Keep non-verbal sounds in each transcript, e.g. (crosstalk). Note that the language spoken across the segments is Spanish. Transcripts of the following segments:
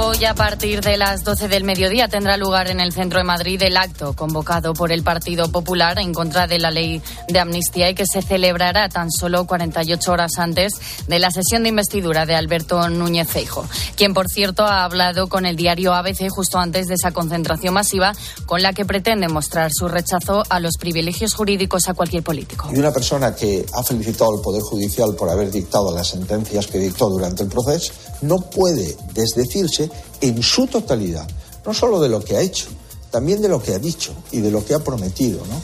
Hoy, a partir de las 12 del mediodía, tendrá lugar en el centro de Madrid el acto convocado por el Partido Popular en contra de la ley de amnistía y que se celebrará tan solo 48 horas antes de la sesión de investidura de Alberto Núñez Feijo, quien, por cierto, ha hablado con el diario ABC justo antes de esa concentración masiva con la que pretende mostrar su rechazo a los privilegios jurídicos a cualquier político. Y una persona que ha felicitado al Poder Judicial por haber dictado las sentencias que dictó durante el proceso no puede desdecirse en su totalidad, no solo de lo que ha hecho, también de lo que ha dicho y de lo que ha prometido, ¿no?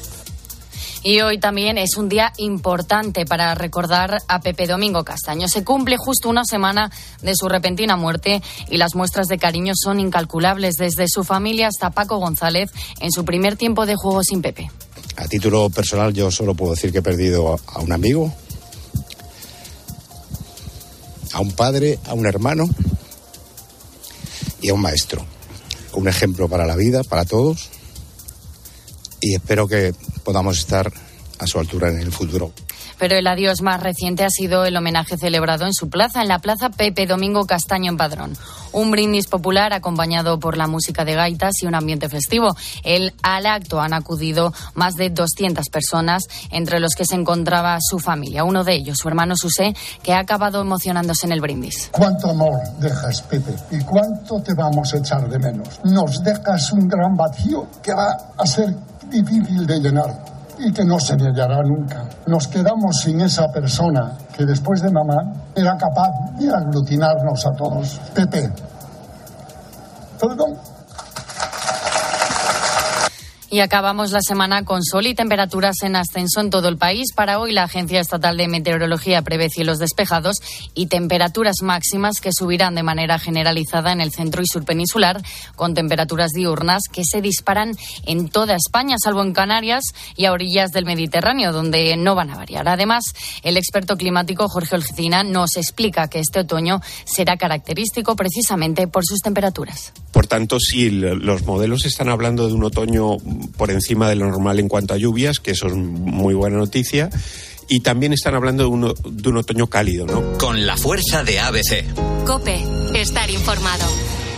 Y hoy también es un día importante para recordar a Pepe Domingo Castaño. Se cumple justo una semana de su repentina muerte y las muestras de cariño son incalculables desde su familia hasta Paco González en su primer tiempo de juego sin Pepe. A título personal yo solo puedo decir que he perdido a un amigo, a un padre, a un hermano y a un maestro. Un ejemplo para la vida, para todos. Y espero que podamos estar a su altura en el futuro. Pero el adiós más reciente ha sido el homenaje celebrado en su plaza, en la plaza Pepe Domingo Castaño en Padrón. Un brindis popular acompañado por la música de gaitas y un ambiente festivo. El, al acto han acudido más de 200 personas, entre los que se encontraba su familia. Uno de ellos, su hermano Susé, que ha acabado emocionándose en el brindis. ¿Cuánto amor dejas, Pepe? ¿Y cuánto te vamos a echar de menos? Nos dejas un gran vacío que va a ser difícil de llenar y que no se hallará nunca. Nos quedamos sin esa persona que después de mamá era capaz de aglutinarnos a todos. Pepe, perdón. Y acabamos la semana con sol y temperaturas en ascenso en todo el país. Para hoy, la Agencia Estatal de Meteorología prevé cielos despejados y temperaturas máximas que subirán de manera generalizada en el centro y sur peninsular, con temperaturas diurnas que se disparan en toda España, salvo en Canarias y a orillas del Mediterráneo, donde no van a variar. Además, el experto climático Jorge Olgicina nos explica que este otoño será característico precisamente por sus temperaturas. Por tanto, si los modelos están hablando de un otoño por encima de lo normal en cuanto a lluvias, que eso es muy buena noticia. Y también están hablando de un, de un otoño cálido, ¿no? Con la fuerza de ABC. Cope, estar informado.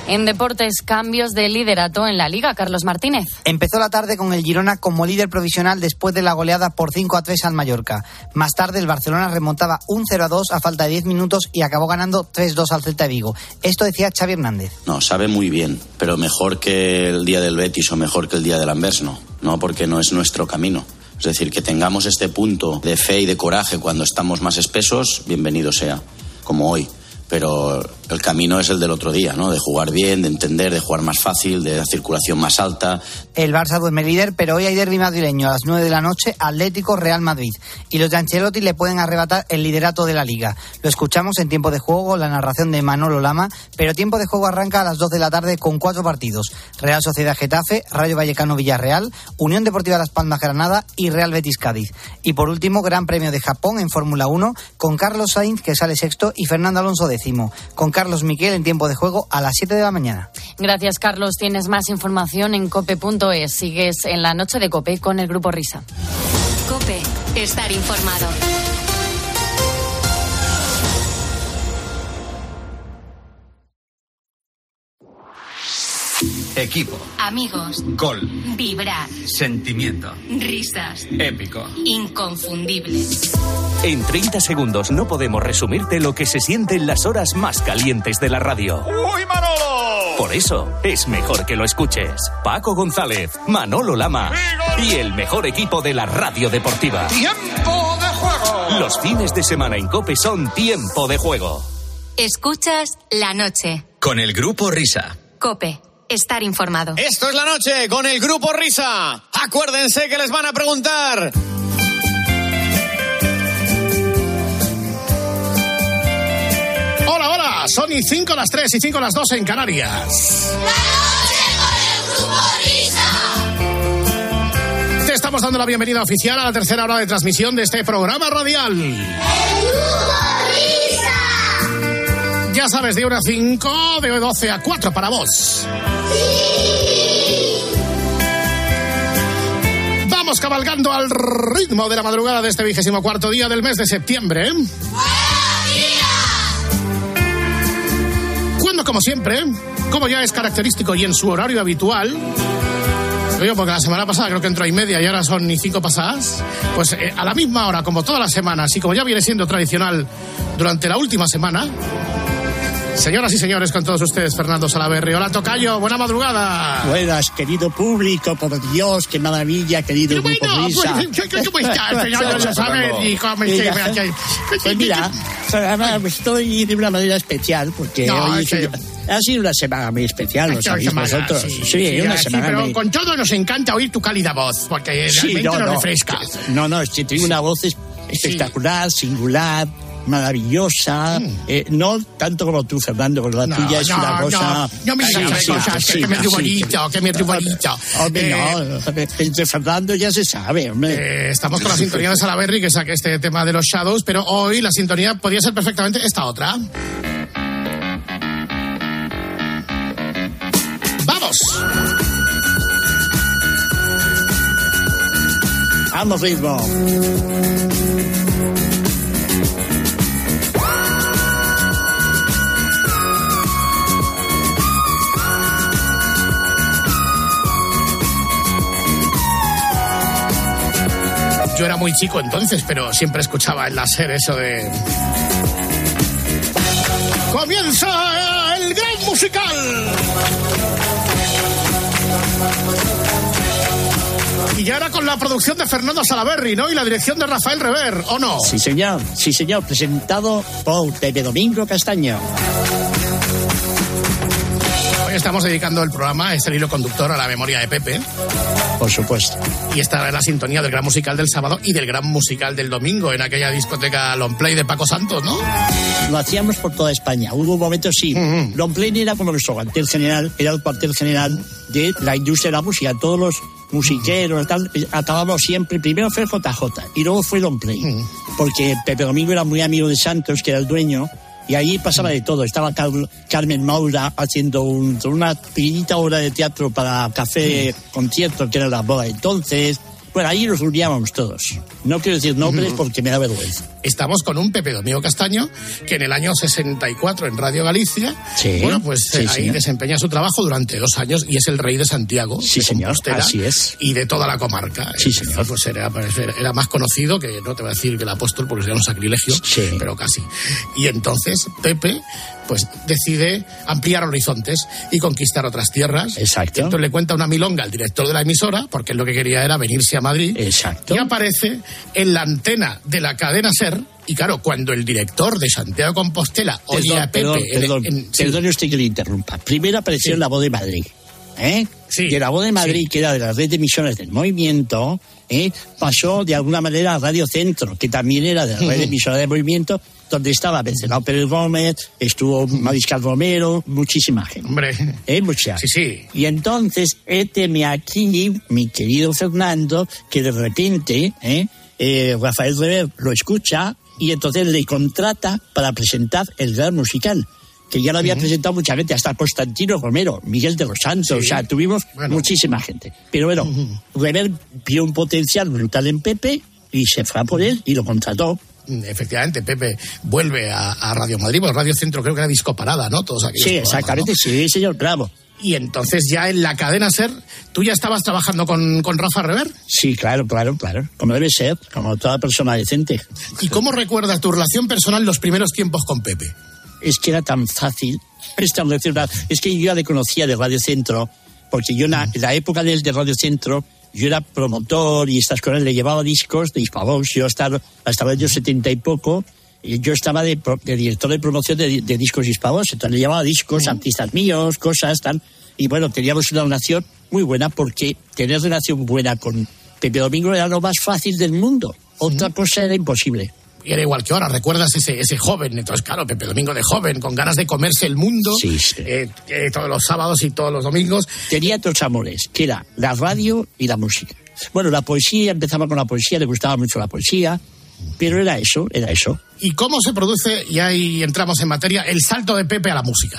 En deportes, cambios de liderato en la liga, Carlos Martínez. Empezó la tarde con el Girona como líder provisional después de la goleada por 5 a 3 al Mallorca. Más tarde el Barcelona remontaba un 0 a 2 a falta de 10 minutos y acabó ganando 3-2 al Celta de Vigo. Esto decía Xavi Hernández. No, sabe muy bien, pero mejor que el día del Betis o mejor que el día del Anvers, no, no porque no es nuestro camino. Es decir, que tengamos este punto de fe y de coraje cuando estamos más espesos, bienvenido sea, como hoy pero el camino es el del otro día, ¿no? De jugar bien, de entender, de jugar más fácil, de la circulación más alta. El Barça duerme líder, pero hoy hay derbi madrileño a las 9 de la noche, Atlético Real Madrid. Y los de Ancelotti le pueden arrebatar el liderato de la liga. Lo escuchamos en tiempo de juego, la narración de Manolo Lama, pero tiempo de juego arranca a las 2 de la tarde con cuatro partidos. Real Sociedad Getafe, Rayo Vallecano Villarreal, Unión Deportiva Las Palmas Granada y Real Betis Cádiz. Y por último, Gran Premio de Japón en Fórmula 1 con Carlos Sainz, que sale sexto, y Fernando Alonso décimo. Con Carlos Miquel en tiempo de juego a las 7 de la mañana. Gracias, Carlos. Tienes más información en cope.es. Sigues en la noche de Cope con el Grupo Risa. Cope, estar informado. Equipo. Amigos. Gol. Vibrar. Sentimiento. Risas. Épico. Inconfundible. En 30 segundos no podemos resumirte lo que se siente en las horas más calientes de la radio. ¡Uy, Manolo! Por eso es mejor que lo escuches. Paco González, Manolo Lama y el mejor equipo de la radio deportiva. ¡Tiempo de juego! Los fines de semana en Cope son tiempo de juego. Escuchas la noche. Con el Grupo Risa. Cope. Estar informado. Esto es la noche con el Grupo Risa. Acuérdense que les van a preguntar. Hola, hola. Son y 5 las 3 y 5 las 2 en Canarias. La noche con el Grupo Risa. Te estamos dando la bienvenida oficial a la tercera hora de transmisión de este programa radial. El Grupo Risa. Ya sabes, de 1 a 5, de 12 a 4 para vos. Vamos cabalgando al ritmo de la madrugada de este vigésimo cuarto día del mes de septiembre. Cuando, como siempre, como ya es característico y en su horario habitual, Digo, porque la semana pasada creo que entró y media y ahora son ni cinco pasadas. Pues eh, a la misma hora, como todas las semanas y como ya viene siendo tradicional durante la última semana, Señoras y señores, con todos ustedes, Fernando Salaverri. Hola, Tocayo, buena madrugada. Buenas, querido público, por Dios, qué maravilla, querido Bueno, grupo pues, ¿cómo estás, (laughs) Fernando Salaverri? ¿Cómo estás? Pues mira, ahora estoy de una manera especial porque No, hoy que- ha sido una semana muy especial, lo sabéis semana, vosotros. sí, Sí, sí, una sí, semana pero muy- con todo nos encanta oír tu cálida voz, porque realmente no, nos no. refresca. No, no, es que tengo una voz es- espectacular, singular, maravillosa. eh, no tanto como tú, Fernando, porque la Mm. No, tuya es no, una cosa. no, no me digas cosas, que, que me sí. bonito, que me dio bonito. Hombre, Eh, no, entre Fernando ya se sabe, hombre. Eh, estamos con la sintonía de Salaberry que saque este tema de los Shadows, pero hoy la sintonía podría ser perfectamente esta otra. ¡Vamos! Vamos, ritmo. Yo era muy chico entonces, pero siempre escuchaba en la SER eso de... ¡Comienza el gran musical! Y ahora con la producción de Fernando Salaberry, ¿no? Y la dirección de Rafael Rever, ¿o no? Sí, señor, sí, señor, presentado por Pepe Domingo Castaño. Hoy estamos dedicando el programa, es el hilo conductor a la memoria de Pepe. Por supuesto. Y esta es la sintonía del gran musical del sábado y del gran musical del domingo en aquella discoteca Long Play de Paco Santos, ¿no? Lo hacíamos por toda España. Hubo momentos, sí. Long Play era como nuestro cuartel general, era el cuartel general de la industria de la música. Todos los musiqueros, tal, acabamos siempre. Primero fue JJ y luego fue Long Play. Porque Pepe Domingo era muy amigo de Santos, que era el dueño. Y ahí pasaba de todo. Estaba Car- Carmen Maura haciendo un- una pequeñita obra de teatro para café concierto, que era la boda. Entonces, bueno, ahí nos reuníamos todos. No quiero decir nombres porque me da vergüenza. Estamos con un Pepe Domingo Castaño que en el año 64 en Radio Galicia, Sí, bueno, pues sí, eh, ahí señor. desempeña su trabajo durante dos años y es el rey de Santiago, Sí, de señor, así es. y de toda la comarca. Sí, señor. Pues era, pues era- era más conocido que, no te voy a decir que el apóstol porque sería un sacrilegio, pero casi. Y entonces Pepe, pues decide ampliar horizontes y conquistar otras tierras. Exacto. Entonces le cuenta una milonga al director de la emisora, porque lo que quería era venirse a Madrid. Exacto. Y aparece en la antena de la cadena SER. Y claro, cuando el director de Santiago Compostela oye Perdón, a Pepe. perdón, en- perdón, en- sí. usted que le interrumpa. Primero apareció Sí. la voz de Madrid. ¿eh? De la voz de Madrid, que era de la red de emisoras del movimiento, ¿eh? pasó de alguna manera a Radio Centro, que también era de la red de emisoras del movimiento, donde estaba Vencelao Pérez Gómez, estuvo Mariscal Romero, muchísima gente. Hombre. ¿Eh? Mucha. Sí, sí. Y entonces, éteme aquí, mi querido Fernando, que de repente, ¿eh? Eh, Rafael Rever lo escucha y entonces le contrata para presentar el gran musical. Que ya lo había presentado mucha gente, hasta Constantino Romero, Miguel de los Santos, Sí. o sea, tuvimos muchísima gente. Pero bueno, Rever vio un potencial brutal en Pepe y se fue a por él y lo contrató. Efectivamente, Pepe vuelve a, a Radio Madrid, porque Radio Centro creo que era disco parada, ¿no? Todos aquellos Sí, exactamente, ¿no? sí, señor, bravo. Y entonces ya en la cadena SER, ¿tú ya estabas trabajando con, con Rafa Rever? Sí, claro, claro, claro. Como debe ser, como toda persona decente. ¿Y cómo recuerdas tu relación personal los primeros tiempos con Pepe? es que era tan fácil (laughs) establecer una... Es que yo ya le conocía de Radio Centro, porque yo en la, en la época del de Radio Centro, yo era promotor y estas cosas, le llevaba discos de Hispavox, yo hasta, hasta el año setenta y poco, y yo estaba de, de director de promoción de, de discos Hispavox, entonces le llevaba discos, artistas míos, cosas, tal, y bueno, teníamos una relación muy buena, porque tener relación buena con Pepe Domingo era lo más fácil del mundo, otra cosa era imposible. Y era igual que ahora, ¿recuerdas ese, ese joven? Entonces, claro, Pepe Domingo de joven, con ganas de comerse el mundo, eh, eh, todos los sábados y todos los domingos. Tenía dos amores, que era la radio y la música. Bueno, la poesía, empezaba con la poesía, le gustaba mucho la poesía, pero era eso, era eso. ¿Y cómo se produce, y ahí entramos en materia, el salto de Pepe a la música?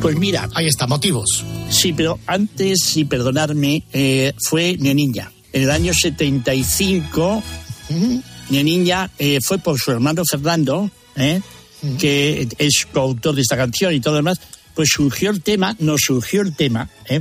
Pues mira. Ahí está, motivos. Sí, pero antes, y perdonarme, eh, fue Niña. en el año 75, de niña, eh, fue por su hermano Fernando, ¿eh? que es coautor de esta canción y todo lo demás, pues surgió el tema, nos surgió el tema ¿eh?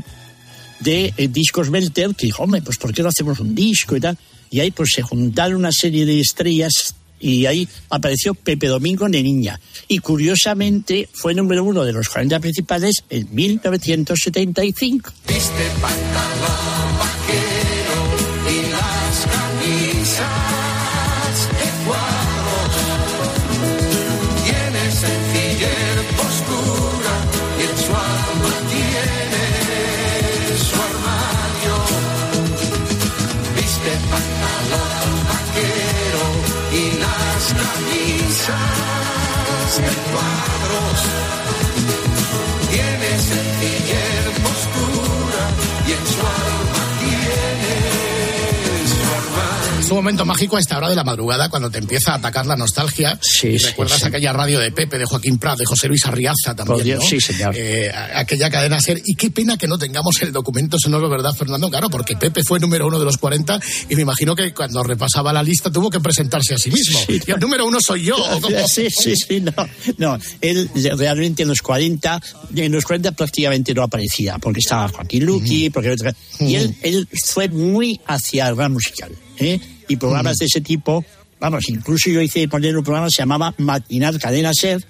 de eh, Discos Belter, que dijo, hombre, pues ¿por qué no hacemos un disco y tal? Y ahí pues se juntaron una serie de estrellas y ahí apareció Pepe Domingo de niña. Y curiosamente fue número uno de los 40 principales en 1975. Viste pantalón un momento mágico a esta hora de la madrugada cuando te empieza a atacar la nostalgia. y recuerdas sí. aquella radio de Pepe, de Joaquín Prat, de José Luis Arriaza también. Por Dios, ¿no? sí, señor. Eh, aquella cadena ser. Y qué pena que no tengamos el documento sonoro, ¿verdad, Fernando? Claro, porque Pepe fue número uno de los 40 y me imagino que cuando repasaba la lista tuvo que presentarse a sí mismo. Y el número uno soy yo. (laughs) Sí, sí, sí, no, no, él realmente en los 40, en los 40 prácticamente no aparecía, porque estaba Joaquín Luqui, porque y él, él fue muy hacia el rap musical, ¿eh? Y programas de ese tipo, vamos, incluso yo hice poner un programa que se llamaba Matinal Cadena Ser,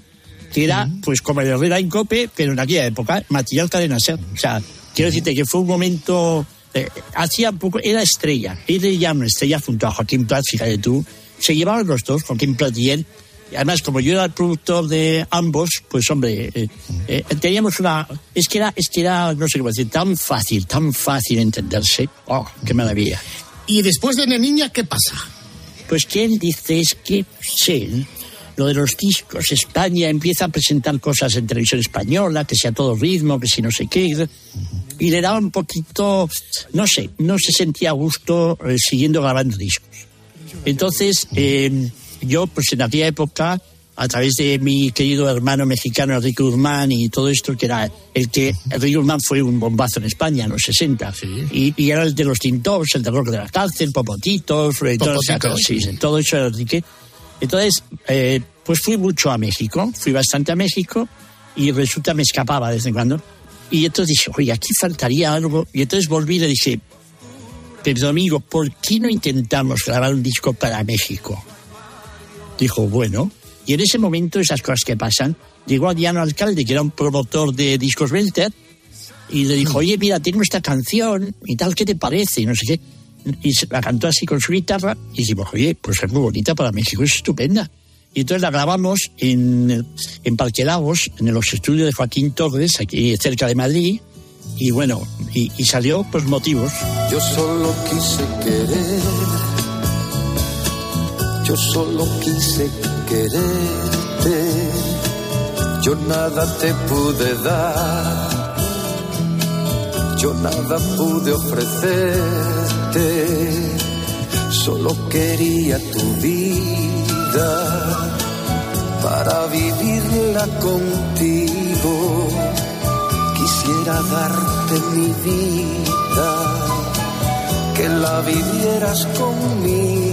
que era pues como el Herrera en Cope, pero en aquella época, Matinal Cadena Ser. O sea, quiero decirte que fue un momento, eh, hacía poco, era estrella, él ya una estrella junto a Joaquín Prat, fíjate tú, se llevaban los dos, Joaquín Prat y él, y además, como yo era el productor de ambos, pues hombre, eh, eh, teníamos una. Es que era, es que era, no sé cómo decir, tan fácil, tan fácil entenderse. ¡Oh, qué maravilla! Y después de Niña, ¿qué pasa? Pues que él dice es que, sí, lo de los discos, España empieza a presentar cosas en televisión española, que sea todo ritmo, que si no sé qué, y le daba un poquito, no sé, no se sentía a gusto eh, siguiendo grabando discos. Entonces, eh, yo, pues en aquella época, a través de mi querido hermano mexicano Enrique Guzmán y todo esto, que era el que Enrique Guzmán fue un bombazo en España en los 60, y, y era el de los Tintops, el de de la cárcel, Popotitos, eh, todo, Popotito. sí, sí, todo eso era Enrique. Entonces, eh, pues fui mucho a México, fui bastante a México y resulta me escapaba de vez en cuando. Y entonces dije, oye, aquí faltaría algo. Y entonces volví y le dije, pero Domingo, ¿por qué no intentamos grabar un disco para México? Dijo, bueno. Y en ese momento, esas cosas que pasan, llegó Adriano Alcalde, que era un promotor de discos Belter, y le dijo, oye, mira, tengo esta canción y tal, ¿qué te parece? Y no sé qué. Y la cantó así con su guitarra y dijimos, oye, pues es muy bonita para México, es estupenda. Y entonces la grabamos en, en Parque Lagos, en los estudios de Joaquín Torres, aquí cerca de Madrid, y bueno, y, salió pues motivos. Yo solo quise querer, yo solo quise quererte, yo nada te pude dar, yo nada pude ofrecerte, solo quería tu vida para vivirla contigo. Quisiera darte mi vida, que la vivieras conmigo.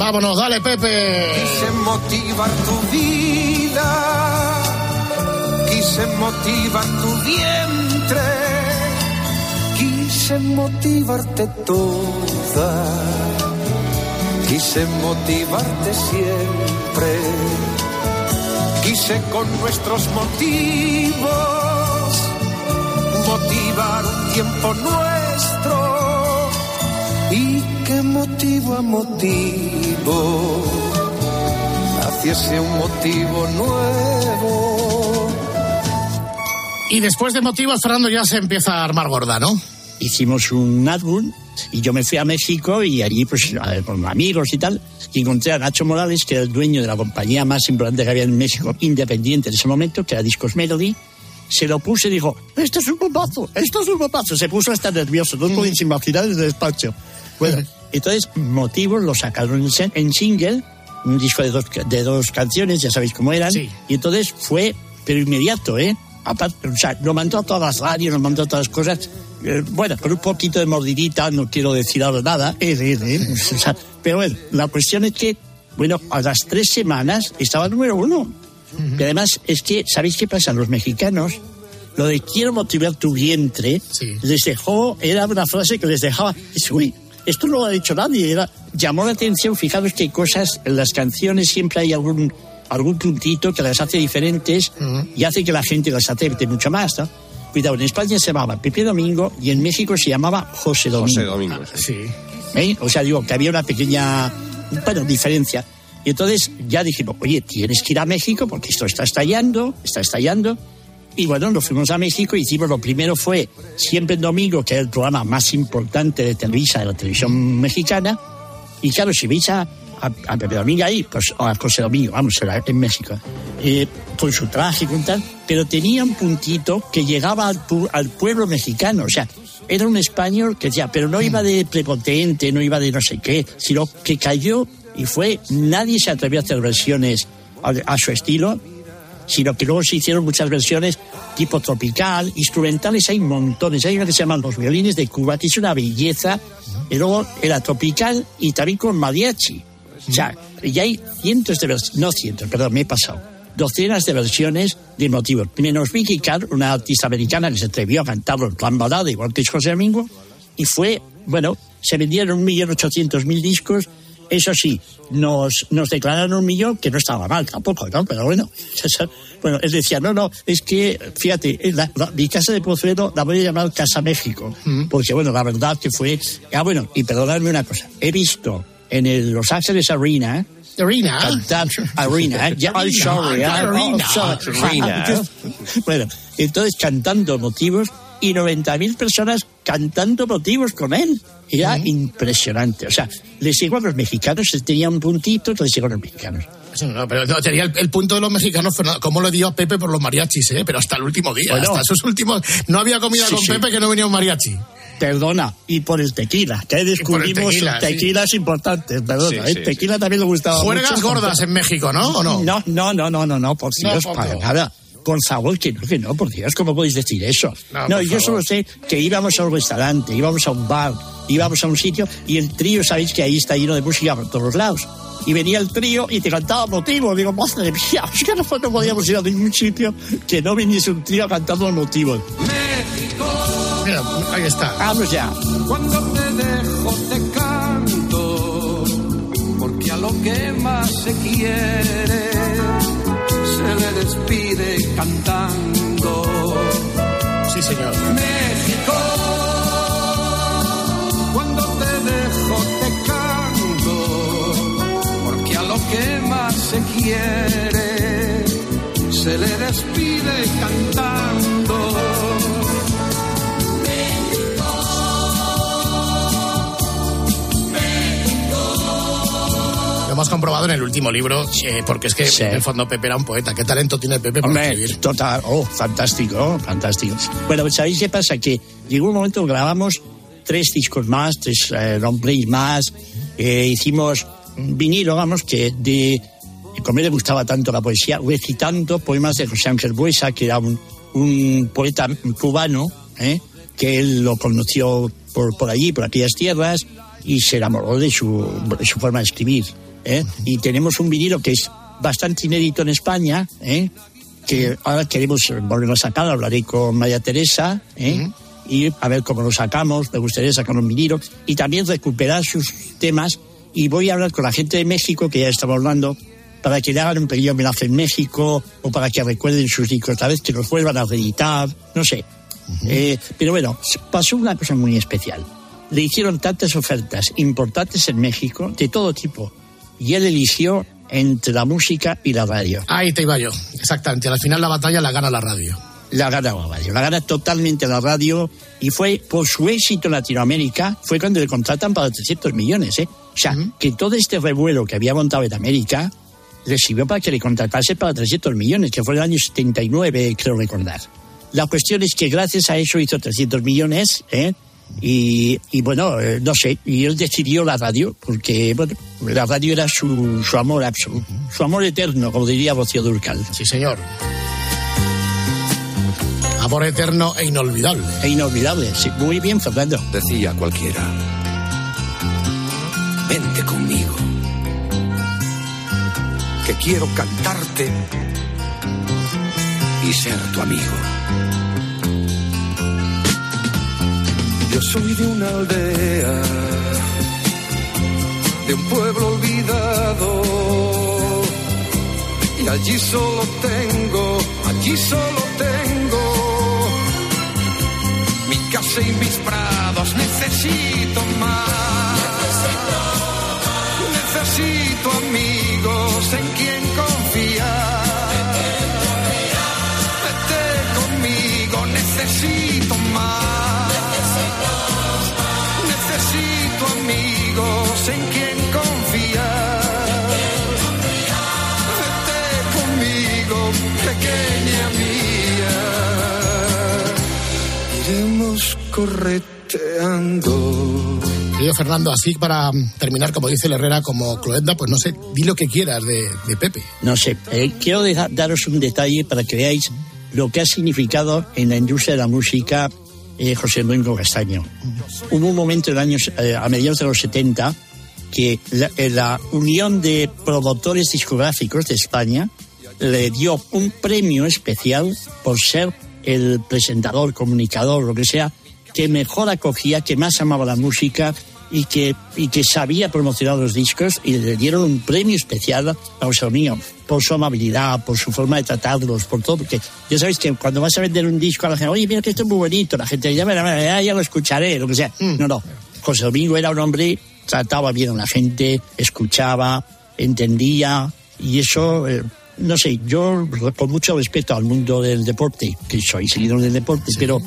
Vámonos, dale, Pepe. Quise motivar tu vida, quise motivar tu vientre, quise motivarte toda, quise motivarte siempre, quise con nuestros motivos motivar un tiempo nuestro. Y que motivo a motivo naciese un motivo nuevo. Y después de motivos, Fernando, ya se empieza a armar gorda, ¿no? Hicimos un álbum y yo me fui a México y allí, pues, a ver, con amigos y tal, y encontré a Nacho Morales, que era el dueño de la compañía más importante que había en México, independiente en ese momento, que era Discos Melody. Se lo puse y dijo, esto es un bombazo, esto es un bombazo. Se puso hasta nervioso, no podéis imaginar el despacho. Bueno, (laughs) entonces, Motivos lo sacaron en single, un disco de dos, de dos canciones, ya sabéis cómo eran. Y entonces fue, pero inmediato, ¿eh? aparte, o sea, lo mandó a todas las radios, lo mandó a todas las cosas. Eh, bueno, con un poquito de mordidita, no quiero decir ahora nada, eh, eh, (laughs) o sea, pero bueno, la cuestión es que, bueno, a las tres semanas estaba número uno. Y además es que, ¿sabéis qué pasa? Los mexicanos, lo de quiero motivar tu vientre, les dejó, era una frase que les dejaba, uy, esto no lo ha dicho nadie, era, llamó la atención, fijaros que hay cosas, en las canciones siempre hay algún, algún puntito que las hace diferentes y hace que la gente las acepte mucho más, ¿no? Cuidado, en España se llamaba Pepe Domingo y en México se llamaba José Domingo. José Domingo, sí. ¿Eh? O sea, digo que había una pequeña, bueno, diferencia. Y entonces ya dijimos, oye, tienes que ir a México porque esto está estallando, está estallando. Y bueno, nos fuimos a México y hicimos, lo primero fue Siempre en Domingo, que era el programa más importante de Televisa, de la televisión mexicana. Y claro, si veis a, a, a Pepe Domingo ahí, pues o a José Domingo, vamos, en México, eh, con su traje y con tal, pero tenía un puntito que llegaba al, pu- al pueblo mexicano, o sea, era un español que decía, pero no iba de prepotente, no iba de no sé qué, sino que cayó y fue, nadie se atrevió a hacer versiones a, a su estilo, sino que luego se hicieron muchas versiones tipo tropical, instrumentales hay montones, hay una que se llaman Los Violines de Cuba, que es una belleza, y luego era tropical y también con mariachi. O sea, y hay cientos de versiones, no cientos, perdón, me he pasado, docenas de versiones de motivos. Menos Vicky Carr, una artista americana que se atrevió a cantarlo en plan balada, igual que José Domingo, y fue, bueno, se vendieron un millón ochocientos mil discos. Eso sí, nos, nos declararon un millón, que no estaba mal tampoco, ¿no? Pero bueno, bueno, él decía, no, no, es que, fíjate, la- la- mi casa de Pozuelo la voy a llamar Casa México, porque bueno, la verdad que fue, ah, bueno, y perdonadme una cosa, he visto en el Los Ángeles Arena, Arena. cantar Arena, ¿eh? ya, I'm sorry, Arena. Arena. (laughs) bueno, entonces cantando motivos y 90.000 personas cantando motivos con él. Era impresionante. O sea, les llegó a los mexicanos, tenía un puntito les llegó a los mexicanos. Sí, no, pero no, tenía el, el punto de los mexicanos, Fernando, como le dio a Pepe por los mariachis, ¿eh? pero hasta el último día, Bueno. hasta esos últimos. No había comida Sí, con sí. Pepe que no venía un mariachi. Perdona, y por el tequila, que descubrimos tequila, sí. tequilas importantes, perdona. Sí, ¿eh? sí, tequila también le gustaba Juergas mucho. gordas en México, ¿no? ¿O no? No, no, no, no, no, no, por No, Dios, poco. para nada. Con sabor, que no, que no, por Dios, ¿cómo podéis decir eso? No, No, yo favor. solo sé que íbamos a un restaurante, íbamos a un bar, íbamos a un sitio y el trío, sabéis que ahí está lleno de música por todos lados. Y venía el trío y te cantaba motivos. Digo, madre mía, es que nosotros no podíamos ir a ningún sitio que no viniese un trío cantando motivos. Mira, ahí está. Vamos ya. Cuando te dejo te canto, porque a lo que más se quiere se le despide cantando. Sí, señor. México, cuando te dejo te canto, porque a lo que más se quiere se le despide cantando. Lo hemos comprobado en el último libro, eh, porque es que Sí. en el fondo Pepe era un poeta. ¿Qué talento tiene Pepe para Hombre, escribir? total, oh, fantástico, fantástico. Bueno, pues ¿sabéis qué pasa? Que llegó un momento que grabamos tres discos más, tres eh, long plays más, eh, hicimos un vinilo, vamos, que de, como le gustaba tanto la poesía, recitando poemas de José Ángel Buesa, que era un, un poeta cubano, ¿eh? que él lo conoció por, por allí, por aquellas tierras, y se enamoró de su, de su forma de escribir. ¿Eh? Y tenemos un vinilo que es bastante inédito en España, ¿eh? que ahora queremos volverlo a sacar, hablaré con María Teresa, ¿eh? y a ver cómo lo sacamos, me gustaría sacar un vinilo, y también recuperar sus temas, y voy a hablar con la gente de México, que ya estamos hablando, para que le hagan un pequeño homenaje en México, o para que recuerden sus discos, tal vez que los vuelvan a reeditar, no sé. Eh, pero bueno, pasó una cosa muy especial. Le hicieron tantas ofertas importantes en México, de todo tipo, y él eligió entre la música y la radio. Ahí te iba yo, exactamente. Al final la batalla la gana la radio. La gana la radio, la gana totalmente la radio y fue por su éxito en Latinoamérica, fue cuando le contratan para 300 millones, ¿eh? O sea, que todo este revuelo que había montado en América le sirvió para que le contratase para 300 millones, que fue el año 79, creo recordar. La cuestión es que gracias a eso hizo 300 millones, ¿eh? Y, y bueno, eh, no sé, y él decidió la radio, porque bueno, la radio era su, su amor absoluto, su amor eterno, como diría Rocío Durcal. Sí, señor. Amor eterno e inolvidable. E inolvidable, sí. Muy bien, Fernando. Decía cualquiera. Vente conmigo. Que quiero cantarte y ser tu amigo. Yo soy de una aldea, de un pueblo olvidado. Y allí solo tengo, allí solo tengo mi casa y mis prados. Necesito más. Necesito amigos en quien confiar. Vete conmigo, necesito correteando. Querido Fernando, así para terminar, como dice el Herrera, como Cloenda, pues no sé, di lo que quieras de, de Pepe. No sé, eh, quiero deja- daros un detalle para que veáis lo que ha significado en la industria de la música eh, José Domingo Castaño. Hubo un momento en años, eh, a mediados de los 70 que la, eh, la Unión de Productores Discográficos de España le dio un premio especial por ser el presentador, comunicador, lo que sea, que mejor acogía, que más amaba la música y que, y que sabía promocionar los discos y le dieron un premio especial a José Domingo por su amabilidad, por su forma de tratarlos, por todo, porque ya sabéis que cuando vas a vender un disco a la gente, oye, mira que esto es muy bonito, la gente ya, ya, ya, lo escucharé, lo que sea. No, no. José Domingo era un hombre, trataba bien a la gente, escuchaba, entendía, y eso, eh, no sé, yo con mucho respeto al mundo del deporte, que soy seguidor del deporte, pero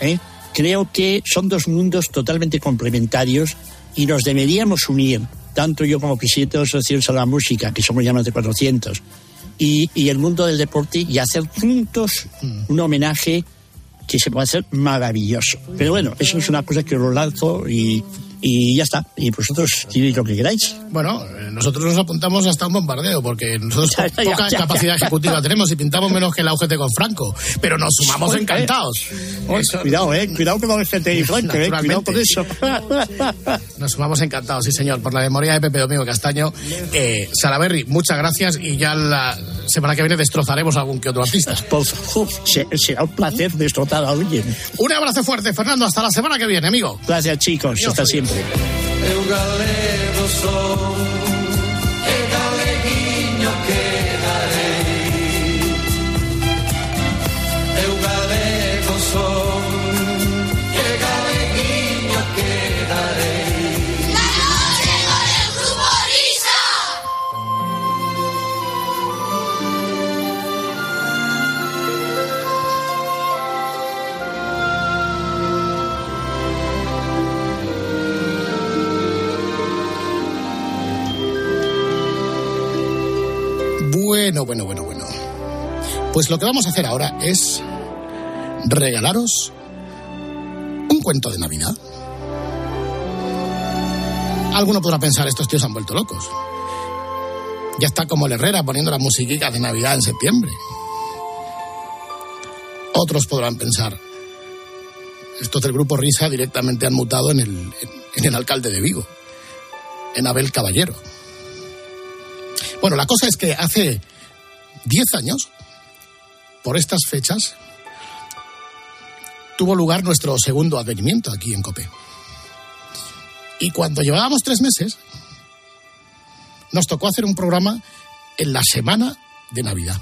¿eh? Creo que son dos mundos totalmente complementarios y nos deberíamos unir, tanto yo como presidente de la Asociación a la Música, que somos ya más de 400, y, y el mundo del deporte y hacer juntos un homenaje que se puede hacer maravilloso. Pero bueno, eso es una cosa que os lanzo y, y ya está. Y vosotros diréis lo que queráis. Bueno, eh, nosotros nos apuntamos hasta un bombardeo, porque nosotros (laughs) Ya, ya, poca ya, capacidad ejecutiva tenemos y pintamos menos que la UGT con Franco, pero nos sumamos encantados. Oye, cuidado, eh, cuidado con el gente y Franco, eh, cuidado con eso. (laughs) Nos sumamos encantados, sí señor, por la memoria de Pepe Domingo Castaño. Eh, Salaberry, muchas gracias y ya la semana que viene destrozaremos a algún que otro artista. (laughs) Por favor, se- será un placer destrozar a alguien. Un abrazo fuerte, Fernando, hasta la semana que viene, amigo. Gracias, chicos. Hasta siempre. Eu galego son, Bueno, bueno, bueno, bueno. Pues lo que vamos a hacer ahora es regalaros un cuento de Navidad. Alguno podrá pensar, estos tíos han vuelto locos. Ya está como el Herrera poniendo la musiquita de Navidad en septiembre. Otros podrán pensar, estos del grupo Risa directamente han mutado en el, en el alcalde de Vigo, en Abel Caballero. Bueno, la cosa es que hace 10 años, por estas fechas, tuvo lugar nuestro segundo advenimiento aquí en COPE. Y cuando llevábamos tres meses, nos tocó hacer un programa en la semana de Navidad.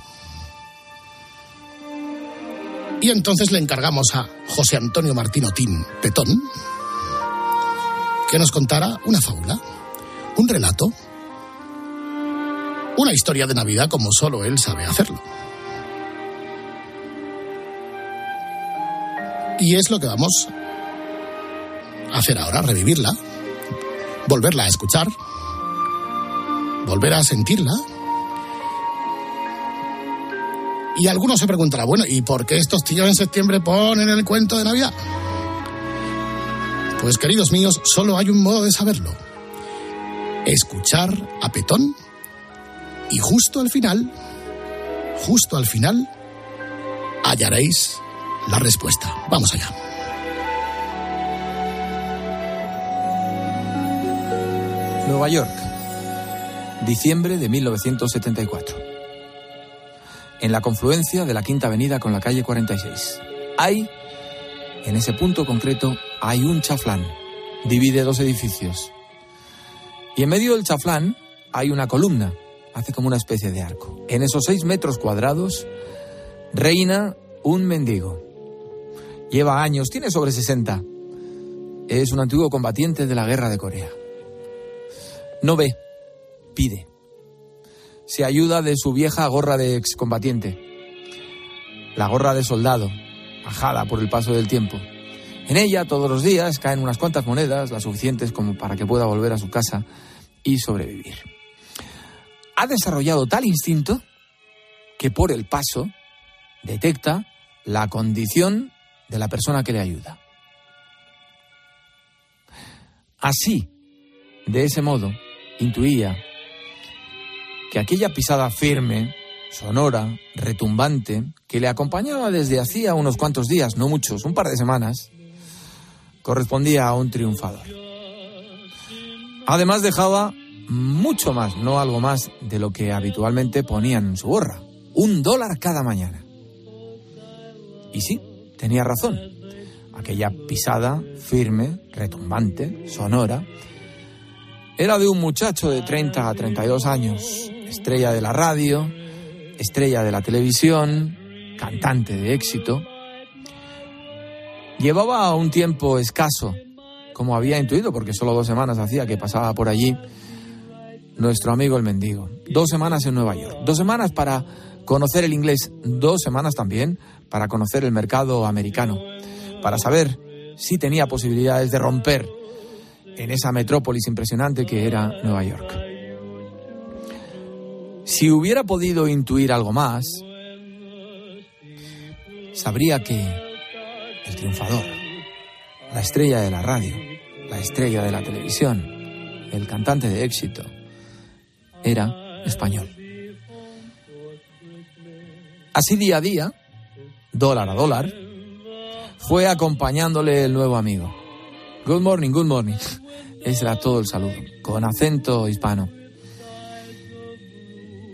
Y entonces le encargamos a José Antonio Martín Otín Petón que nos contara una fábula, un relato, una historia de Navidad como solo él sabe hacerlo. Y es lo que vamos a hacer ahora, revivirla, volverla a escuchar, volver a sentirla. Y algunos se preguntará, bueno, ¿y por qué estos tíos en septiembre ponen el cuento de Navidad? Pues queridos míos, solo hay un modo de saberlo. Escuchar a Petón y justo al final, justo al final, hallaréis la respuesta. Vamos allá. Nueva York, diciembre de 1974. En la confluencia de la Quinta Avenida con la calle 46. Hay, en ese punto concreto, hay un chaflán. Divide dos edificios. Y en medio del chaflán hay una columna. Hace como una especie de arco. En esos seis metros cuadrados reina un mendigo. Lleva años, tiene sobre 60. Es un antiguo combatiente de la guerra de Corea. No ve, pide. Se ayuda de su vieja gorra de excombatiente. La gorra de soldado, ajada por el paso del tiempo. En ella todos los días caen unas cuantas monedas, las suficientes como para que pueda volver a su casa y sobrevivir. Ha desarrollado tal instinto que por el paso detecta la condición de la persona que le ayuda. Así, de ese modo, intuía que aquella pisada firme, sonora, retumbante, que le acompañaba desde hacía unos cuantos días, no muchos, un par de semanas, correspondía a un triunfador. Además dejaba mucho más, no algo más, de lo que habitualmente ponían en su gorra. Un dólar cada mañana. Y sí, tenía razón. Aquella pisada firme, retumbante, sonora, era de un muchacho de 30 a 32 años, estrella de la radio, estrella de la televisión, cantante de éxito. Llevaba un tiempo escaso, como había intuido, porque solo dos semanas hacía que pasaba por allí nuestro amigo el mendigo. Dos semanas en Nueva York. Dos semanas para conocer el inglés. Dos semanas también para conocer el mercado americano. Para saber si tenía posibilidades de romper en esa metrópolis impresionante que era Nueva York. Si hubiera podido intuir algo más, sabría que el triunfador, la estrella de la radio, la estrella de la televisión, el cantante de éxito, era español. Así día a día, dólar a dólar, fue acompañándole el nuevo amigo. Good morning, good morning. (laughs) Ese era todo el saludo, con acento hispano.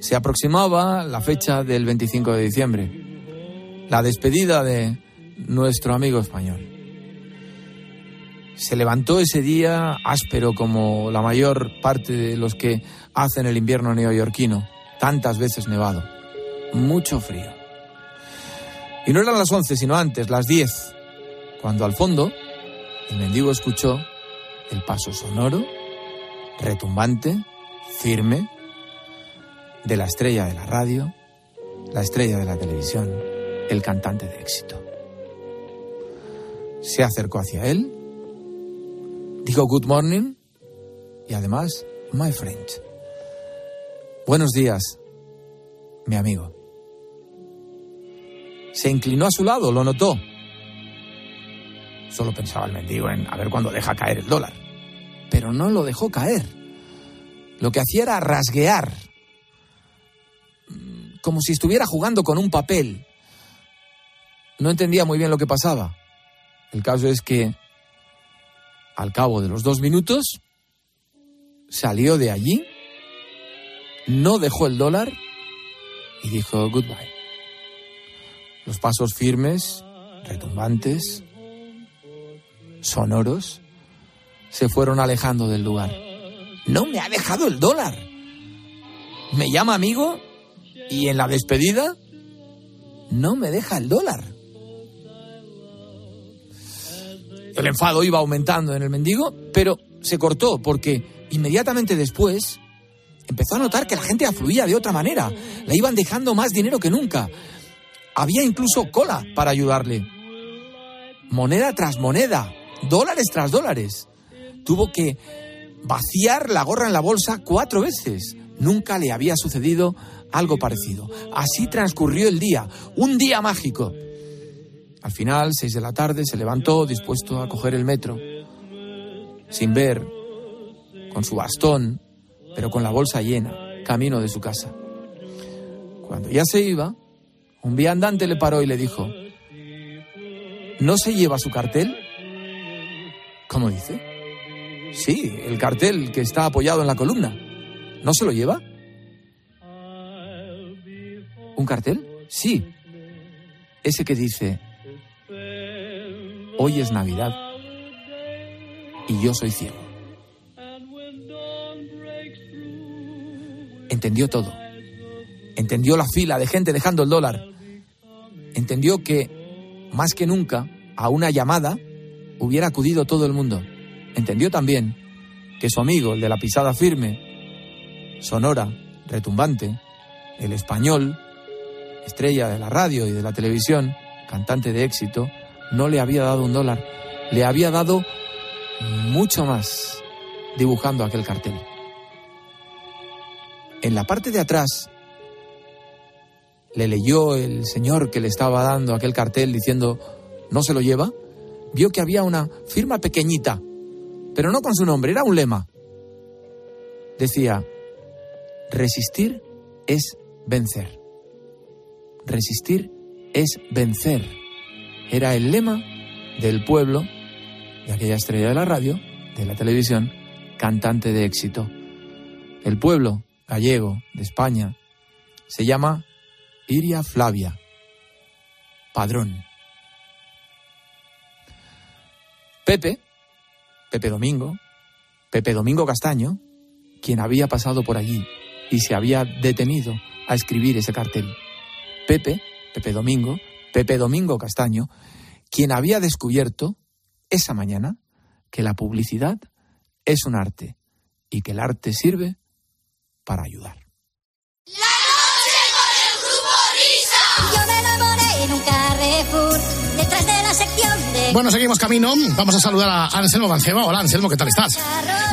Se aproximaba la fecha del 25 de diciembre, la despedida de nuestro amigo español. Se levantó ese día áspero como la mayor parte de los que hacen el invierno neoyorquino, tantas veces nevado. Mucho frío. Y no eran las 11, sino antes, las 10, cuando al fondo el mendigo escuchó el paso sonoro, retumbante, firme, de la estrella de la radio, la estrella de la televisión, el cantante de éxito. Se acercó hacia él, dijo good morning y además my friend. Buenos días, mi amigo. Se inclinó a su lado, lo notó. Solo pensaba el mendigo en a ver cuándo deja caer el dólar. Pero no lo dejó caer. Lo que hacía era rasguear, como si estuviera jugando con un papel. No entendía muy bien lo que pasaba. El caso es que, al cabo de los dos minutos, salió de allí, no dejó el dólar y dijo goodbye. Los pasos firmes, retumbantes, sonoros, se fueron alejando del lugar. No me ha dejado el dólar. Me llama amigo y en la despedida no me deja el dólar. El enfado iba aumentando en el mendigo, pero se cortó porque inmediatamente después empezó a notar que la gente afluía de otra manera. Le iban dejando más dinero que nunca. Había incluso cola para ayudarle. Moneda tras moneda, dólares tras dólares. Tuvo que vaciar la gorra en la bolsa cuatro veces. Nunca le había sucedido algo parecido. Así transcurrió el día, un día mágico. Al final, seis de la tarde, se levantó dispuesto a coger el metro, sin ver, con su bastón, pero con la bolsa llena, camino de su casa. Cuando ya se iba, un viandante le paró y le dijo, ¿No se lleva su cartel? ¿Cómo dice? Sí, el cartel que está apoyado en la columna. ¿No se lo lleva? ¿Un cartel? Sí. Ese que dice, hoy es Navidad y yo soy ciego. Entendió todo. Entendió la fila de gente dejando el dólar. Entendió que, más que nunca, a una llamada hubiera acudido todo el mundo. Entendió también que su amigo, el de la pisada firme, sonora, retumbante, el español, estrella de la radio y de la televisión, cantante de éxito, no le había dado un dólar, le había dado mucho más dibujando aquel cartel. En la parte de atrás le leyó el señor que le estaba dando aquel cartel diciendo, ¿no se lo lleva? Vio que había una firma pequeñita, pero no con su nombre, era un lema. Decía, resistir es vencer. Resistir es vencer. Era el lema del pueblo, de aquella estrella de la radio, de la televisión, cantante de éxito. El pueblo gallego de España se llama Iria Flavia, padrón. Pepe, Pepe Domingo, Pepe Domingo Castaño, quien había pasado por allí y se había detenido a escribir ese cartel. Pepe, Pepe Domingo, Pepe Domingo Castaño, quien había descubierto esa mañana que la publicidad es un arte y que el arte sirve para ayudar. Yo me enamoré en un Carrefour, detrás de la sección de... Bueno, seguimos camino. Vamos a saludar a Anselmo Manceba. Hola, Anselmo, ¿qué tal estás?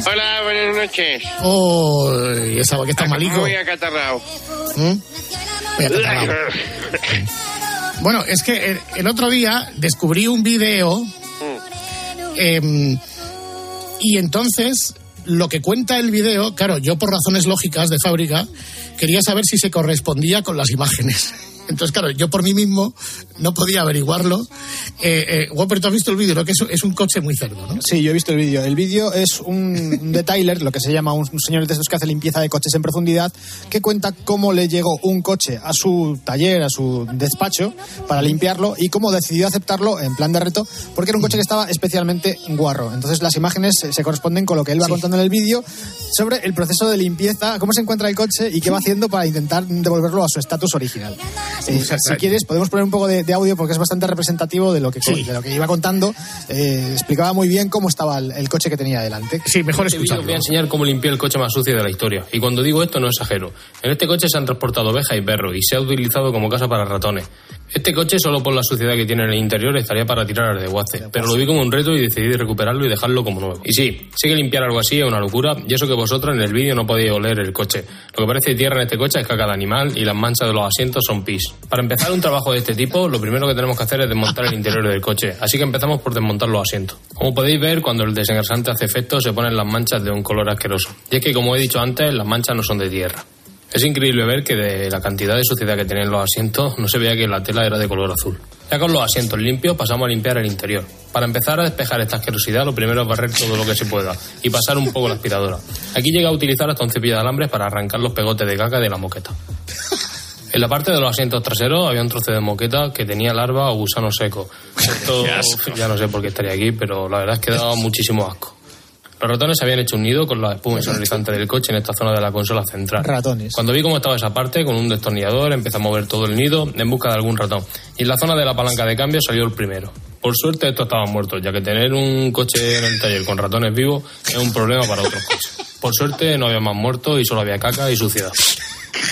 Hola, buenas noches. Oh, esa que está malico. Muy acatarrado. ¿Mm? Muy acatarrado. Bueno, es que el, el otro día descubrí un video em, y entonces lo que cuenta el video, claro, yo por razones lógicas de fábrica quería saber si se correspondía con las imágenes. Entonces, claro, yo por mí mismo no podía averiguarlo. Eh, eh, Whopper, tú has visto el vídeo, ¿no? Que es, es un coche muy cerdo, ¿no? Sí, yo he visto el vídeo. El vídeo es un, un detailer, lo que se llama un, un señor de estos que hace limpieza de coches en profundidad, que cuenta cómo le llegó un coche a su taller, a su despacho, para limpiarlo y cómo decidió aceptarlo en plan de reto, porque era un coche que estaba especialmente guarro. Entonces las imágenes se, se corresponden con lo que él va contando en el vídeo sobre el proceso de limpieza, cómo se encuentra el coche y qué va haciendo para intentar devolverlo a su estatus original. Eh, si quieres, podemos poner un poco de, de audio porque es bastante representativo de lo que, de lo que iba contando. Eh, explicaba muy bien cómo estaba el, el coche que tenía delante. Sí, mejor este voy a enseñar cómo limpiar el coche más sucio de la historia. Y cuando digo esto no exagero. En este coche se han transportado ovejas y perros y se ha utilizado como casa para ratones. Este coche, solo por la suciedad que tiene en el interior, estaría para tirar al desguace. Pero lo vi como un reto y decidí recuperarlo y dejarlo como nuevo. Y sí, sé que limpiar algo así es una locura, y eso que vosotros en el vídeo no podéis oler el coche. Lo que parece tierra en este coche es caca de animal y las manchas de los asientos son pis. Para empezar un trabajo de este tipo, lo primero que tenemos que hacer es desmontar el interior del coche. Así que empezamos por desmontar los asientos. Como podéis ver, cuando el desengrasante hace efecto, se ponen las manchas de un color asqueroso. Y es que, como he dicho antes, las manchas no son de tierra. Es increíble ver que de la cantidad de suciedad que tenían los asientos no se veía que la tela era de color azul. Ya con los asientos limpios pasamos a limpiar el interior. Para empezar a despejar esta asquerosidad lo primero es barrer todo lo que se pueda y pasar un poco la aspiradora. Aquí llega a utilizar hasta un cepillo de alambres para arrancar los pegotes de caca de la moqueta. En la parte de los asientos traseros había un trozo de moqueta que tenía larva o gusano seco. (laughs) Esto ya no sé por qué estaría aquí, pero la verdad es que daba muchísimo asco. Los ratones se habían hecho un nido con la espuma insonorizante del coche en esta zona de la consola central. Ratones. Cuando vi cómo estaba esa parte, con un destornillador empecé a mover todo el nido en busca de algún ratón. Y en la zona de la palanca de cambio salió el primero. Por suerte estos estaban muertos, ya que tener un coche en el taller con ratones vivos es un problema para otros coches. Por suerte no había más muertos y solo había caca y suciedad.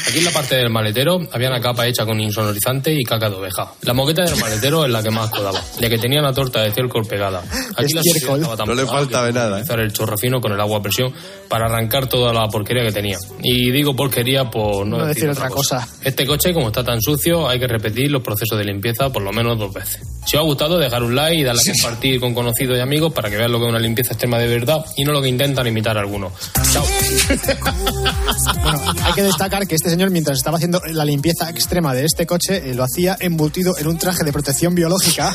Aquí en la parte del maletero había una capa hecha con insonorizante y caca de oveja. La moqueta del maletero es la que más codaba, ya que tenía una torta de cielcol pegada. Aquí la estaba tan No le pegada falta que de tuve que nada, ¿eh? utilizar el chorro fino con el agua a presión para arrancar toda la porquería que tenía. Y digo porquería por no, No decir otra cosa. Este coche, como está tan sucio, hay que repetir los procesos de limpieza por lo menos dos veces. Si os ha gustado, dejar un like y darle a compartir con conocidos y amigos para que vean lo que es una limpieza extrema de verdad y no lo que intentan imitar algunos. Chao. (laughs) (laughs) Bueno, hay que destacar que este señor, mientras estaba haciendo la limpieza extrema de este coche, eh, lo hacía embutido en un traje de protección biológica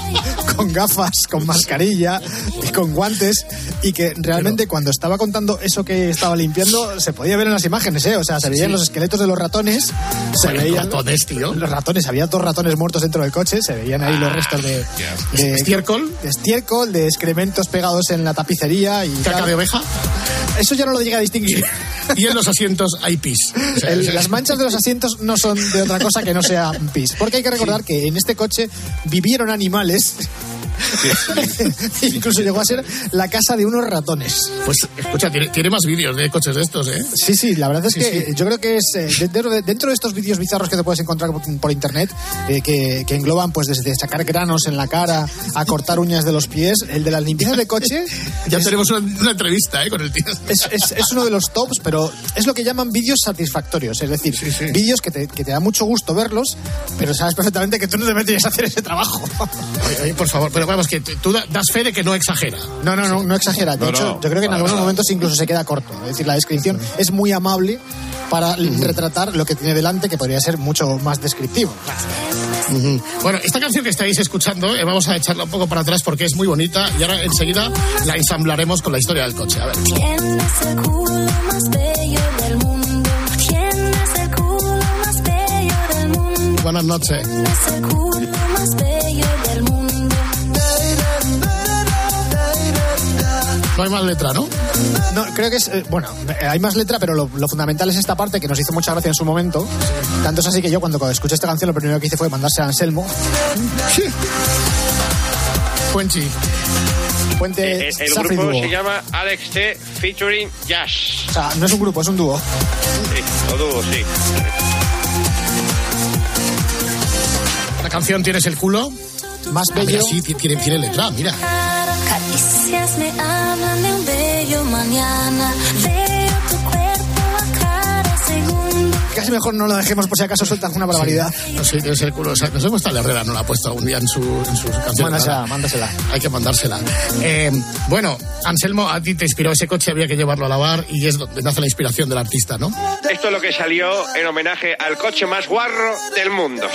(laughs) con gafas, con mascarilla y con guantes y que realmente cuando estaba contando eso que estaba limpiando se podía ver en las imágenes, ¿eh? O sea, se veían Sí. los esqueletos de los ratones, se veían ratones, tío. los ratones, había dos ratones muertos dentro del coche, se veían ahí los restos de, de ¿Estiércol? de estiércol, de excrementos pegados en la tapicería y ¿Caca de oveja? Eso ya no lo llega a distinguir. Y en los asientos hay pis. O sea, El- o sea, las manchas de los asientos no son de otra cosa que no sea pis. Porque hay que recordar que en este coche vivieron animales. (laughs) Incluso llegó a ser la casa de unos ratones. Pues escucha, tiene, tiene más vídeos de coches de estos, ¿eh? Sí, sí, la verdad es Sí, que sí. yo creo que es eh, dentro, de, dentro de estos vídeos bizarros que te puedes encontrar por, internet, eh, que, que engloban pues desde sacar granos en la cara a cortar uñas de los pies, el de las limpiezas de coche (laughs) Ya es, tenemos una, una entrevista, ¿eh? Con el tío. es, es- es uno de los tops, pero es lo que llaman vídeos satisfactorios, es decir, vídeos que te, que te da mucho gusto verlos, pero sabes perfectamente que tú no a hacer ese trabajo. Oye, oye, por favor, pero vamos, que tú da- das fe de que no exagera. No, no, no, no exagera. De No, hecho, no, yo creo que en algunos momentos incluso se queda corto. Es decir, la descripción es muy amable para retratar lo que tiene delante, que podría ser mucho más descriptivo. Bueno, esta canción que estáis escuchando, eh, vamos a echarla un poco para atrás porque es muy bonita y ahora enseguida la ensamblaremos con la historia del coche. A ver. Tienes el culo más bello del mundo. Tienes el culo más bello del mundo. Buenas noches. No hay más letra, ¿no? No, creo que es. eh, bueno, eh, hay más letra, pero lo, lo fundamental es esta parte que nos hizo mucha gracia en su momento. Tanto es así que yo, cuando escuché esta canción, lo primero que hice fue mandarse a Anselmo. Puenchi. Puente Eh, El, el Safri grupo Duo. se llama Alex T featuring Yash. O sea, no es un grupo, es un dúo. Sí, o dúo, sí. La canción Tienes el culo. Más Ah, mira, bello. sí, ti- tiene, tiene letra, mira. Caricias me mañana. Veo tu cuerpo a cada segundo. Casi mejor no lo dejemos por si acaso suelta alguna barbaridad. No sé, Tienes el culo. O sea, no sé cómo está la Herrera, no la ha puesto algún día en su, en sus canciones. Mándasela, mándasela. Hay que mandársela. Eh, bueno, Anselmo, a ti te inspiró ese coche, había que llevarlo a lavar y es donde nace la inspiración del artista, ¿no? Esto es lo que salió en homenaje al coche más guarro del mundo.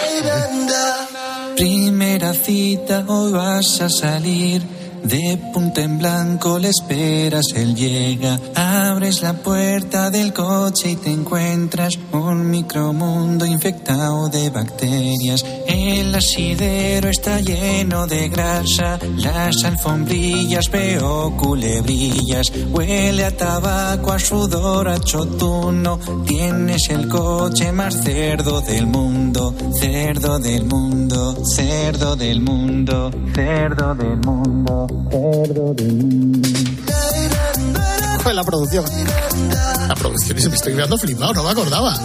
Primera cita, hoy vas a salir. De punta en blanco le esperas, él llega. Abres la puerta del coche y te encuentras un micromundo infectado de bacterias. El asidero está lleno de grasa, las alfombrillas veo culebrillas. Huele a tabaco, a sudor, a chotuno. Tienes el coche más cerdo del mundo, cerdo del mundo, cerdo del mundo, cerdo del mundo, Fue la producción. La producción, y se me estoy quedando flipado, no me acordaba.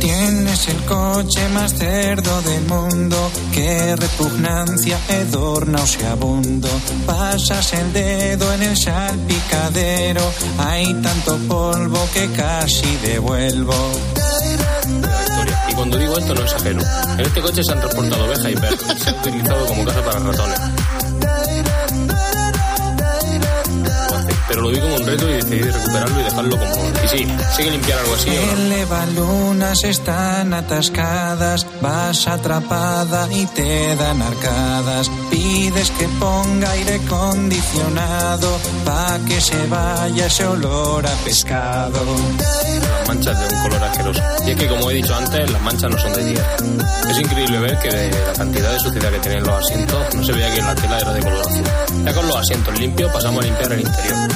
Tienes el coche más cerdo del mundo, qué repugnancia, hedor nauseabundo. Pasas el dedo en el salpicadero, hay tanto polvo que casi devuelvo. historia. Y cuando digo esto no exagero. En este coche se han transportado ovejas y perros y se ha utilizado como casa para ratones. Pero lo vi como un reto y decidí recuperarlo y dejarlo como... Y sí, sigue limpiar algo así. Elevalunas están atascadas, vas atrapada y te dan arcadas. Pides que ponga aire acondicionado pa' que se vaya ese olor a pescado. Las manchas de un color asqueroso. Y es que, como he dicho antes, las manchas no son de tierra. Es increíble ver que de la cantidad de suciedad que tienen los asientos, no se veía que la tela era de color azul. Ya con los asientos limpios pasamos a limpiar el interior.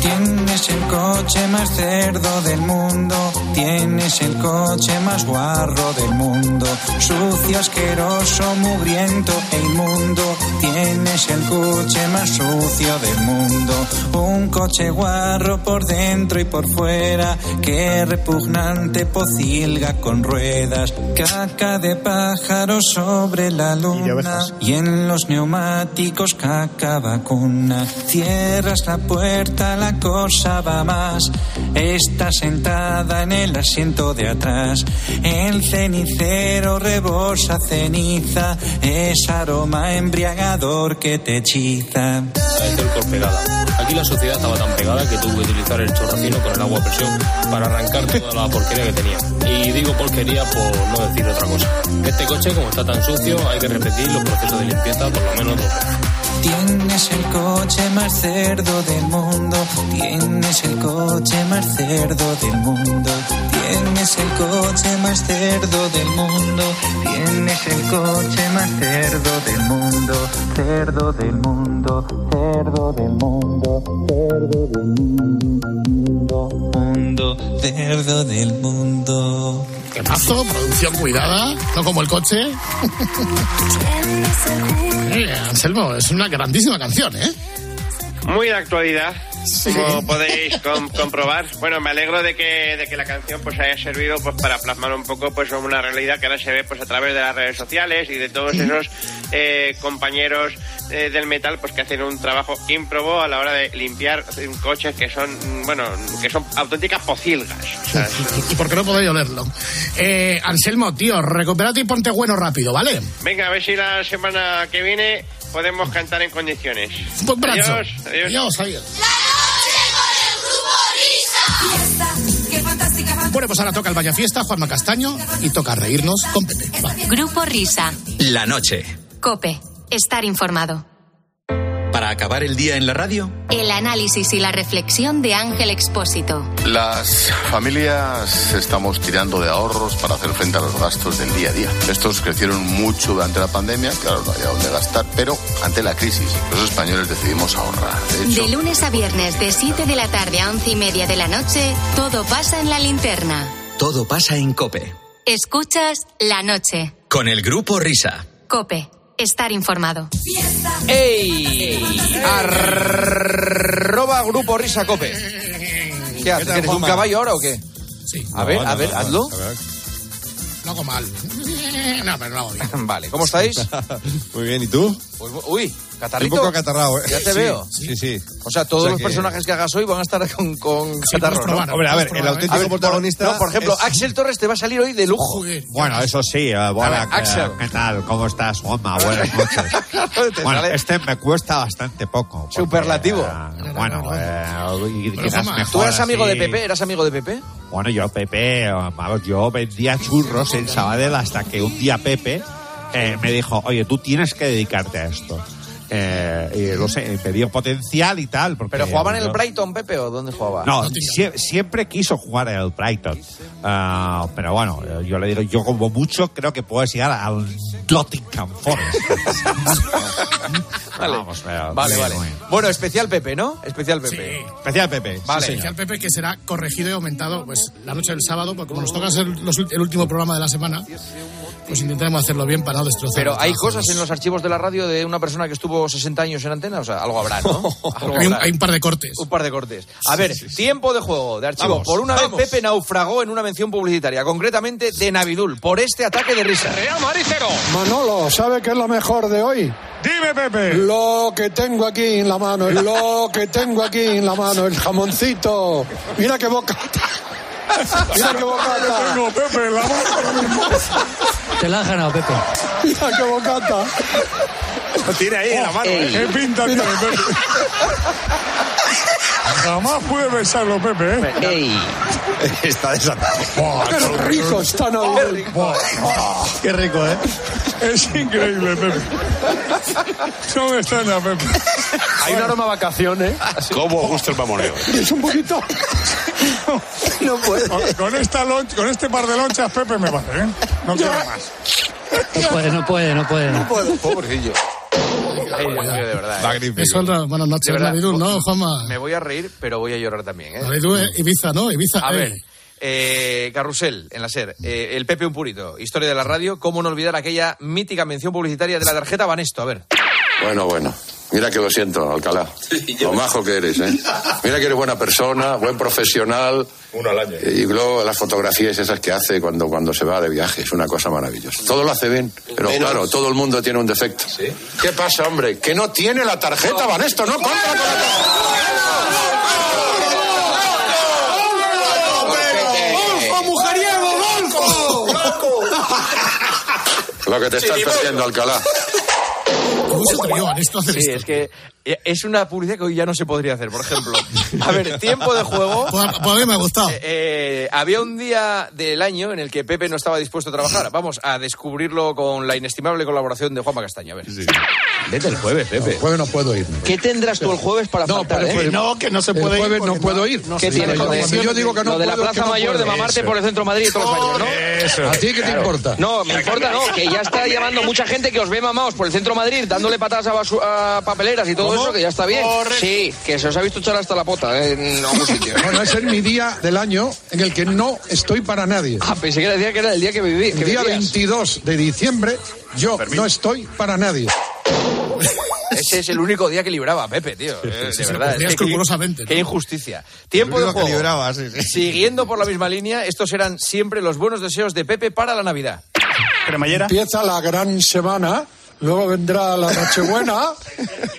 Tiene Tienes el coche más cerdo del mundo, tienes el coche más guarro del mundo, sucio, asqueroso, mugriento e inmundo, tienes el coche más sucio del mundo, un coche guarro por dentro y por fuera, que repugnante pocilga con ruedas, caca de pájaro sobre la luna y en los neumáticos caca vacuna, cierras la puerta, la cosa va más, está sentada en el asiento de atrás. El cenicero rebosa ceniza, es aroma embriagador que te hechiza. Corpegada. Aquí la sociedad estaba tan pegada que tuvo que utilizar el chorracino con el agua a presión para arrancar toda la porquería que tenía. Y digo porquería por no decir otra cosa. Este coche, como está tan sucio, hay que repetir los procesos de limpieza por lo menos dos veces. Tienes el coche más cerdo del mundo, tienes el coche más cerdo del mundo, tienes el coche más cerdo del mundo, tienes el coche más cerdo del mundo, cerdo del mundo, cerdo del mundo, cerdo del mundo, mundo, cerdo del mundo. ¿Qué pasó? Producción cuidada, no como el coche. Eh, Anselmo, es una grandísima canción, ¿eh? Muy de actualidad, como podéis com- comprobar. Bueno, me alegro de que, de que la canción pues haya servido pues para plasmar un poco pues una realidad que ahora se ve pues a través de las redes sociales y de todos esos eh, compañeros eh, del metal pues que hacen un trabajo ímprobo a la hora de limpiar coches que son bueno que son auténticas pocilgas. O sea, ¿Y por qué no podéis olerlo? Eh, Anselmo, tío, recupérate y ponte bueno rápido, ¿vale? Venga, a ver si la semana que viene podemos cantar en condiciones. Un buen brazo. Adiós, adiós. Adiós, adiós. Bueno, pues ahora toca el Vaya Fiesta, Juanma Castaño, y toca reírnos con Pepe. Va. Grupo Risa. La noche. Cope. Estar informado. Para acabar el día en la radio, El análisis y la reflexión de Ángel Expósito. Las familias estamos tirando de ahorros para hacer frente a los gastos del día a día. Estos crecieron mucho durante la pandemia, claro, no había dónde gastar, pero ante la crisis los españoles decidimos ahorrar. De hecho, De lunes a viernes, de 7 de la tarde a 11 y media de la noche, todo pasa en la linterna. todo pasa en Cope. Escuchas la noche. Con el grupo Risa. Cope. Estar informado. ¡Ey! Arroba Grupo Risa Cope. ¿Qué haces? ¿Eres un caballo ahora o qué? Sí. A ver, No, a no, ver, no, hazlo. Lo hago mal. (laughs) No, pero lo hago bien. (laughs) Vale, ¿cómo estáis? (laughs) Muy bien, ¿y tú? Pues, uy, catarrito. Un poco acatarrado, ¿eh? Ya te Sí, veo. Sí, sí. O sea, todos O sea los que- personajes que hagas hoy van a estar con, con catarro, ¿no? probar, Hombre, a ver, el auténtico A ver, por- protagonista no, por ejemplo, es- Axel Torres te va a salir hoy de lujo. Bueno, eso sí, eh, buena, ver, Axel. ¿qué, tal? ¿Cómo estás, Juanma? Buenas (laughs) noches. Bueno, sale- este me cuesta bastante poco. porque, Superlativo. eh, bueno, eh, y quizás mejor ¿Tú eras amigo de. Pepe? ¿Eras amigo de Pepe? Bueno, yo, Pepe, eh, vamos, yo vendía churros en Sabadell hasta que un día Pepe eh, me dijo, oye, tú tienes que dedicarte a esto. Eh, y lo sé, me dio potencial y tal. Porque, ¿Pero jugaban en el Brighton, Pepe, o dónde jugaba? no, sie- siempre quiso jugar en el Brighton. Ah, pero bueno, eh, yo le digo, yo como mucho creo que puedes llegar al Nottingham Forest. (laughs) Vale, Vamos, pero vale. muy vale. Bueno, especial Pepe, ¿no? Especial Pepe. Especial Pepe. Vale. Especial Pepe que será corregido y aumentado pues la noche del sábado, porque como nos toca ser los el último programa de la semana, pues intentaremos hacerlo bien para no destrozar. Pero hay cosas en los archivos de la radio de una persona que estuvo 60 años en antena, o sea, algo habrá, ¿no? (laughs) Algo Hay un, habrá. hay un par de cortes. Un par de cortes. A ver, tiempo de juego, de archivo. Vamos, por una vamos. vez Pepe naufragó en una mención publicitaria, concretamente de Navidul, por este ataque de risa. Real Madrid cero. Manolo, ¿sabe qué es lo mejor de hoy? Dime, Pepe. Lo que tengo aquí en la mano, lo que tengo aquí en la mano, el jamoncito. Mira qué boca. Mira qué bocata. Tengo, Pepe, la mano. Te la has ganado, Pepe. Mira qué bocata. Lo tiene ahí en la mano. ¿eh? ¿Qué pinta tiene, Pepe? Jamás pude besarlo, Pepe, ¿eh? Está desatado. Qué rico está Navidul. Qué rico, ¿eh? Es increíble, Pepe. ¿Dónde está la Pepe? Hay un aroma a vacaciones. ¿Cómo gusta el mamoneo? Es un poquito. (laughs) No puede. Con, con esta lon- con este par de lonchas, Pepe me vale, ¿eh? No quiero más. No puede, no puede, no puede. No puedo. Pobrecillo. Ay, Dios mío, de verdad. ¿eh? Magnífico. Es otra, buenas noches, verdad, Navidul, ¿no, Juanma? Me voy a reír, pero voy a llorar también, ¿eh? Navidul, eh, Ibiza, ¿no? Ibiza. A eh. ver, eh, Carrusel, en la SER, eh, el Pepe un purito, historia de la radio, cómo no olvidar aquella mítica mención publicitaria de la tarjeta Banesto, a ver. Bueno, bueno. Mira que lo siento, Alcalá. (laughs) Lo majo que eres, ¿eh? (laughs) Mira que eres buena persona, buen profesional. Uno al año. Y luego las fotografías esas que hace cuando, cuando se va de viaje, es una cosa maravillosa. Todo lo hace bien, pero claro, todo el mundo tiene un defecto. ¿Qué pasa, hombre? Que no tiene la tarjeta, van esto no compra con la. Lo que te estás perdiendo, Alcalá. ¿Cómo se atrevió esto a hacer Sí, esto? es que es una publicidad que hoy ya no se podría hacer, por ejemplo. A ver, tiempo de juego. (laughs) Pues, pues a mí me ha gustado. Eh, eh, había un día del año en el que Pepe no estaba dispuesto a trabajar. Vamos a descubrirlo con la inestimable colaboración de Juanma Castaño. A ver. Vete el jueves, Pepe. El jueves no puedo ir. ¿Qué tendrás tú el jueves para No, faltar, eh? el jueves- que no se el puede ir jueves no porque puedo no- ir. no ¿Qué sé, tienes? De- yo digo que no lo de la Plaza no Mayor de mamarte por el centro de Madrid todos los años, ¿no? ¿A ti qué te importa? No, me importa, no, que ya está llamando mucha gente que os ve mamados por el centro de Madrid, dándole patadas a, basu- a papeleras y todo ¿Cómo? eso, que ya está bien. Sí, que se os ha visto echar hasta la pota eh, en algún sitio. Bueno, ese es mi día del año en el que no estoy para nadie. Ah, pensé que decía que era el día que viví. El que día vivías. 22 de diciembre yo no estoy para nadie. Ese es el único día que libraba a Pepe, tío. Eh, de sí, verdad. es que ¿no? Qué injusticia. Tiempo de juego. libraba, sí, sí. Siguiendo por la misma línea, estos eran siempre los buenos deseos de Pepe para la Navidad. Cremallera. Empieza la gran semana, luego vendrá la Nochebuena,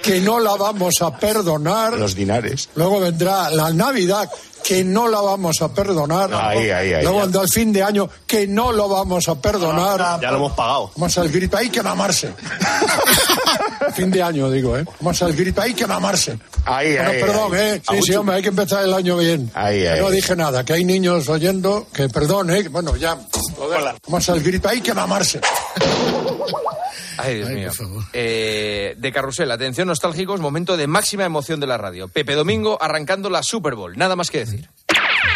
que no la vamos a perdonar. Los dinares. Luego vendrá la Navidad, que no la vamos a perdonar. Ahí, ahí, ahí, Luego vendrá el fin de año, que no lo vamos a perdonar. Ya lo hemos pagado. Vamos al grito, hay que mamarse. (laughs) fin de año, digo, ¿eh? Vamos al grito, hay que mamarse. Ahí, Bueno, ahí, perdón, ahí. ¿eh? Sí, sí, hombre, hay que empezar el año bien. Ahí, Que ahí. No dije nada, que hay niños oyendo, que perdón, ¿eh? Bueno, ya. Vamos al grito, hay que mamarse. (laughs) Ay, Dios Ay, mío. por favor. Eh, de carrusel, atención nostálgicos, momento de máxima emoción de la radio. Pepe Domingo arrancando la Super Bowl. Nada más que decir.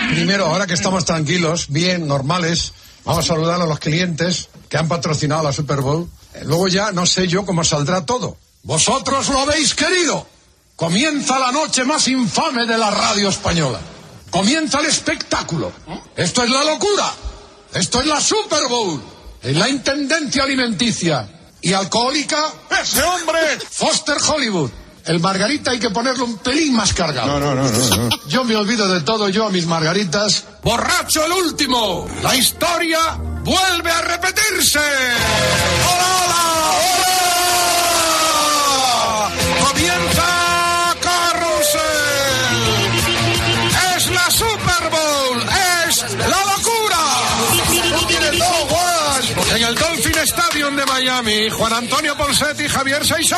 Primero, ahora que estamos tranquilos, bien, normales, vamos a saludar a los clientes que han patrocinado la Super Bowl. Eh, Luego ya no sé yo cómo saldrá todo. Vosotros lo habéis querido. Comienza la noche más infame de la radio española. Comienza el espectáculo. Esto es la locura. Esto es la Super Bowl. Es la intendencia alimenticia y alcohólica. Ese hombre. Foster Hollywood. El margarita hay que ponerlo un pelín más cargado. No, no, no, no, no. Yo me olvido de todo, yo a mis margaritas. ¡Borracho el último! La historia vuelve a repetirse. De Miami, Juan Antonio Poncetti y Javier Seixó.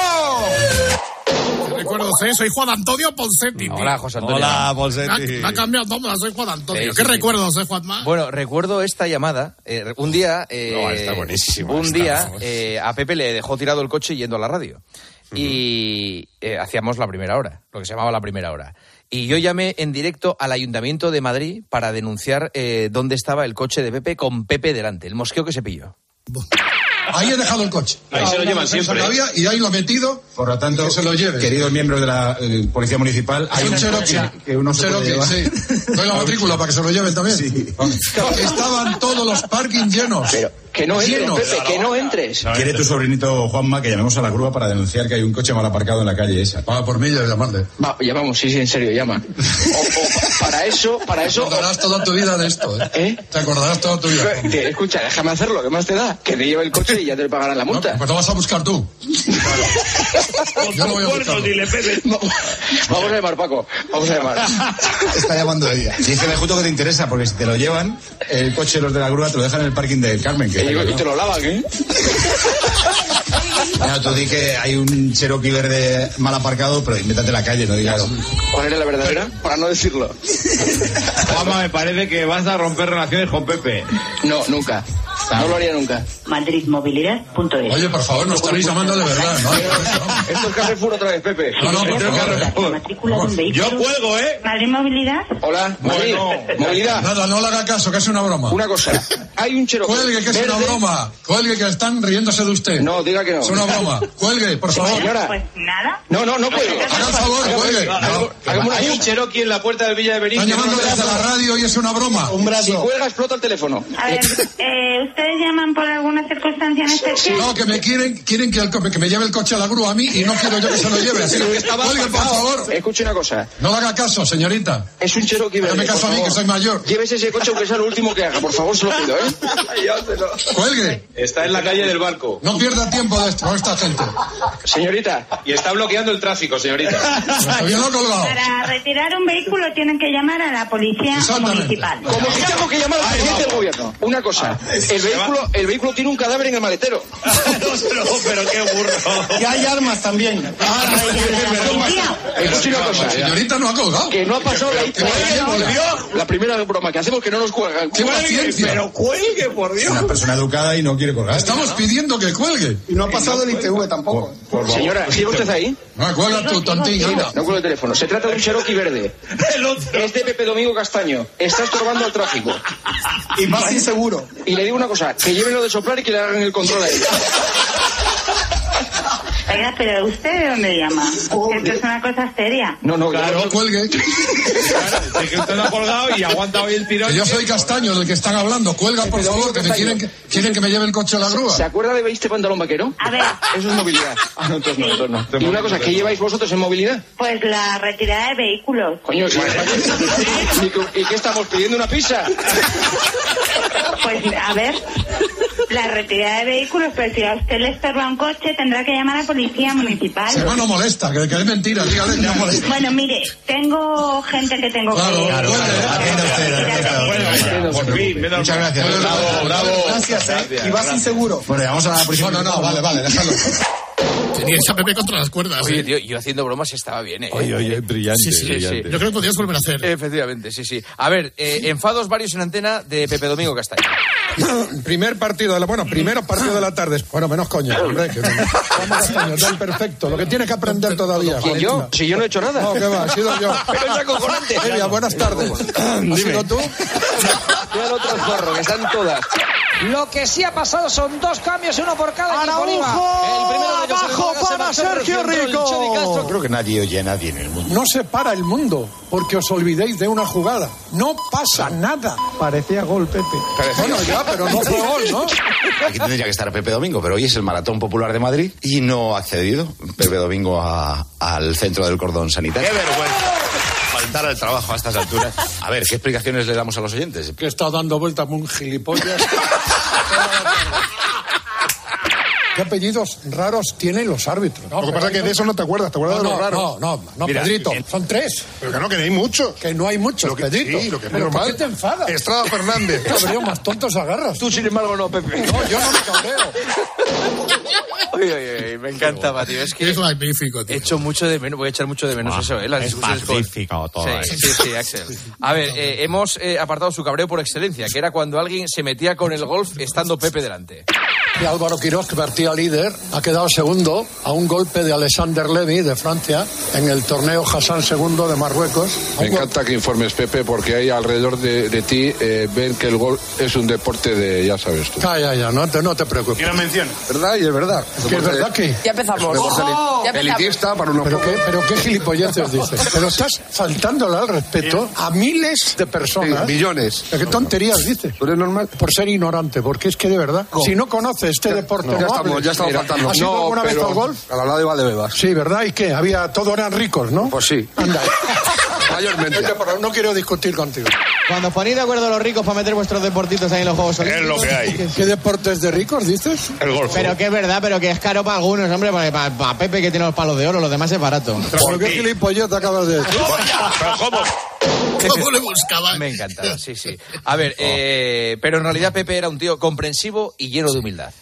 Recuerdo, ¿eh? soy Juan Antonio Poncetti. tío. Hola, José Antonio. Hola, Me ha, Polsetti. me ha cambiado nombre, soy Juan Antonio. Sí, ¿Qué sí, sí. recuerdos, eh, Juanma? Bueno, recuerdo esta llamada. eh, un día. eh, No, está buenísima Un día eh, a Pepe le dejó tirado el coche yendo a la radio. Y eh, hacíamos la primera hora, lo que se llamaba la primera hora. Y yo llamé en directo al Ayuntamiento de Madrid para denunciar eh, dónde estaba el coche de Pepe con Pepe delante, el mosqueo que se pilló. (laughs) Ahí he dejado el coche. Ahí se lo llevan siempre, ¿eh? había y ahí lo he metido. Por lo tanto, que se lo lleve. queridos miembros de la eh, Policía Municipal, hay un Cherokee. que uno Un se Cherokee, sí. Doy la matrícula para que se lo lleven también. Sí. Estaban todos los parking llenos. que no entres, Llenos. Pepe, que no entres. Quiere tu sobrinito Juanma que llamemos a la grúa para denunciar que hay un coche mal aparcado en la calle esa. Va por mí y llamarle. Va, llamamos, sí, sí, en serio, llama. para eso, para Te acordarás toda tu vida de esto, ¿eh? Te acordarás toda tu vida. escucha, déjame hacerlo, ¿qué más te da? Que te lleve el coche y ya te le pagarán la No, multa. pues lo vas a buscar tú. Yo no voy a buscarlo. (laughs) Vamos a llamar, Paco. Vamos a llamar. Está llamando ella. Y me justo que te interesa, porque si te lo llevan, el coche los de la grúa te lo dejan en el parking del Carmen. Que y te lo lavan, ¿eh? (laughs) Mira, tú di que hay un Cherokee verde mal aparcado, pero invéntate la calle, no digas. ¿Cuál era la verdadera? Para no decirlo. Juanma, me parece que vas a romper relaciones con Pepe. No, nunca. No lo haría nunca. Madridmovilidad.es. Oye, por favor, no estaréis llamando de verdad, ¿no? (laughs) Esto es Carrefour otra vez, Pepe. No, no, por favor. Matrícula de un vehículo. Yo cuelgo, ¿eh? Madrid Movilidad. Hola, Madrid. Movilidad. Nada, no le haga caso, que es una broma. Una cosa. Hay un Cherokee. Cuelgue, que es una broma. Cuelgue, que están riéndose de usted. No, diga que no. Es una broma. Cuelgue, por favor. Señora. Pues nada. No, no, no puede. Haga el favor, cuelgue. Hay un Cherokee en la puerta del Villa de Benítez. Están llamando desde la radio y es una broma. Si cuelga, explota el teléfono. A ver, (laughs) eh, ¿ustedes llaman por alguna circunstancia en especial? No, que me quieren, quieren que, el que me lleve el coche a la grúa a mí y no quiero yo que se lo lleve. Así que cuelgue, por favor. Escuche una cosa. No le haga caso, señorita. Es un Cherokee verde. Hágame caso a mí, que soy mayor. Llévese ese coche aunque sea lo último que haga. Por favor, se lo pido, ¿eh? Cuelgue. Está en la calle del barco. No pierda tiempo de esto, con esta gente. Señorita. Y está bloqueando el tráfico, señorita. He colgado. Para retirar un vehículo tienen que llamar a la policía municipal. Como que tengo que llamar al presidente del gobierno. Una cosa. El vehículo, el vehículo tiene un cadáver en el maletero. pero, pero qué burro. Y hay armas también. Escuche una cosa. La señorita no ha colgado. Que no ha pasado la, Que cuelgue, por Dios. la primera broma que hacemos que no nos cuelgan. ¡Qué paciencia! Pero cuelgue, por Dios. Una persona educada y no quiere colgar. Estamos pidiendo que cuelgue. Y no ha pasado el ITV tampoco. Señora, ¿sigue usted ahí? No, cuelga tu tontín, anda. No cuelgue el teléfono. Se trata de un Cherokee verde. Es de Pepe Domingo Castaño. Está estorbando al tráfico. Y más inseguro. Y le digo una cosa, que lleven lo de soplar y que le hagan el control a él. Oiga, pero ¿usted de dónde llama? Esto es una cosa seria. No, no, Claro, yo- cuelgue. Es que usted no ha colgado y aguanta hoy el tirón. Que yo soy Castaño, del que están hablando. Cuelga, por favor, que me quieren que, quieren que me lleve el coche a la grúa. ¿Se acuerda de este pantalón vaquero? A ver, Eso es movilidad. Ah, no, entonces no, entonces no. Y una cosa, ¿qué lleváis vosotros en movilidad? pues la retirada de vehículos. Coño, ¿y, ¿y qué- y qué estamos pidiendo una pizza? (laughs) Pues a ver, la retirada de vehículos, pero si a usted le estorba un coche, tendrá que llamar a la policía municipal. Se no molesta, que, que es mentira, dígale que no molesta. Bueno, mire, tengo gente que tengo Claro, que... claro, Bueno, por fin, Muchas gracias. Bravo, bravo. Gracias, ¿eh? Y vas inseguro. Bueno, vamos a la próxima. No, no, no, vale, vale, déjalo. Teníais a Pepe contra las cuerdas. Oye, ¿eh? tío, yo haciendo bromas estaba bien, ¿eh? Oye, oye, brillante, Sí, sí, sí. brillante. Yo creo que podrías volver a hacer. Efectivamente, sí, sí. A ver, eh, enfados varios en antena de Pepe Domingo Castaño. (coughs) Primer partido de la, bueno, primero partido de la tarde. Bueno, menos coña, hombre. Que, vamos Castaño, perfecto. Lo que tienes que aprender todavía. ¿Quién yo? Si yo no he hecho nada. No, que va, he sido yo. (laughs) Pero es acojonante. Elia, buenas tardes. (coughs) ¿Has sido tú? Mira el otro zorro, que están todas. Lo que sí ha pasado son dos cambios, uno por cada equipo. Araujo, Oliva. El primero de ellos, abajo el para Sergio Rico. Castro. Creo que nadie oye a nadie en el mundo. No se para el mundo porque os olvidéis de una jugada. No pasa nada. Parecía gol, Pepe. Bueno, ya, pero no fue gol, ¿no? Aquí tendría que estar Pepe Domingo, pero hoy es el Maratón Popular de Madrid y no ha accedido Pepe Domingo a- al centro del cordón sanitario. ¡Qué vergüenza! Faltar al trabajo a estas alturas. A ver, ¿qué explicaciones le damos a los oyentes? Que está dando vueltas un gilipollas. ¿Qué apellidos raros tienen los árbitros? Lo que pasa es que de eso no te acuerdas, te acuerdas No, de lo no, raro. no, no, no, Mira, Pedrito, en- son tres. Pero que no, que no hay muchos. Que no hay muchos, Lo que, Pedrito. sí, lo que es ¿Pero normal. ¿Por qué te enfadas? Estrada Fernández. Cabreo, más tontos agarras. Tú, sin embargo, no, Pepe. No, yo no me cabreo. Oye, oye, oye, me encantaba, tío. Es que Es magnífico, tío. he hecho mucho de menos, voy a echar mucho de menos eso, ¿eh? Las es magnífico todo, Sí, ¿eh? sí, sí, Axel. A ver, eh, hemos eh, apartado su cabreo por excelencia, que era cuando alguien se metía con el golf estando Pepe delante. Y Álvaro Quiroz, que partía líder, ha quedado segundo a un golpe de Alexander Levy de Francia en el torneo Hassan II de Marruecos. Me encanta que informes, Pepe, porque ahí alrededor de, de ti eh, ven que el gol es un deporte de, ya sabes tú. Ya, ya, ya, no te, no te preocupes. Quiero mención. ¿Verdad? Y es verdad. Que es verdad que... Ya empezamos. Ya empezamos. Elitista para unos ¿Pero qué, pero qué gilipolleces dices. Pero estás faltándole al respeto a miles de personas. Sí, millones. ¿Qué tonterías dices? ¿Tú eres normal? Por ser ignorante, porque es que de verdad, si no conoces este deporte, ya estamos, ya estamos Mira, faltando. ¿Has ido No, alguna vez al golf? A la hora de Valdebebas. Sí, ¿verdad? ¿Y qué? Había, todos eran ricos, ¿no? Pues sí. Anda. (laughs) Mayormente. Por no quiero discutir contigo. Cuando ponéis de acuerdo los ricos para meter vuestros deportitos ahí en los Juegos Es lo que hay. ¿Qué deportes de ricos dices? El golf. Pero que es verdad, pero que es caro para algunos, hombre, para, para- para Pepe que tiene los palos de oro, los demás es barato. ¿Pero qué gilipollez acabas de decir? ¿Pero cómo? (laughs) ¿Cómo (laughs) le? Me encantaba, sí, sí. A ver, eh, pero en realidad Pepe era un tío comprensivo y lleno de humildad.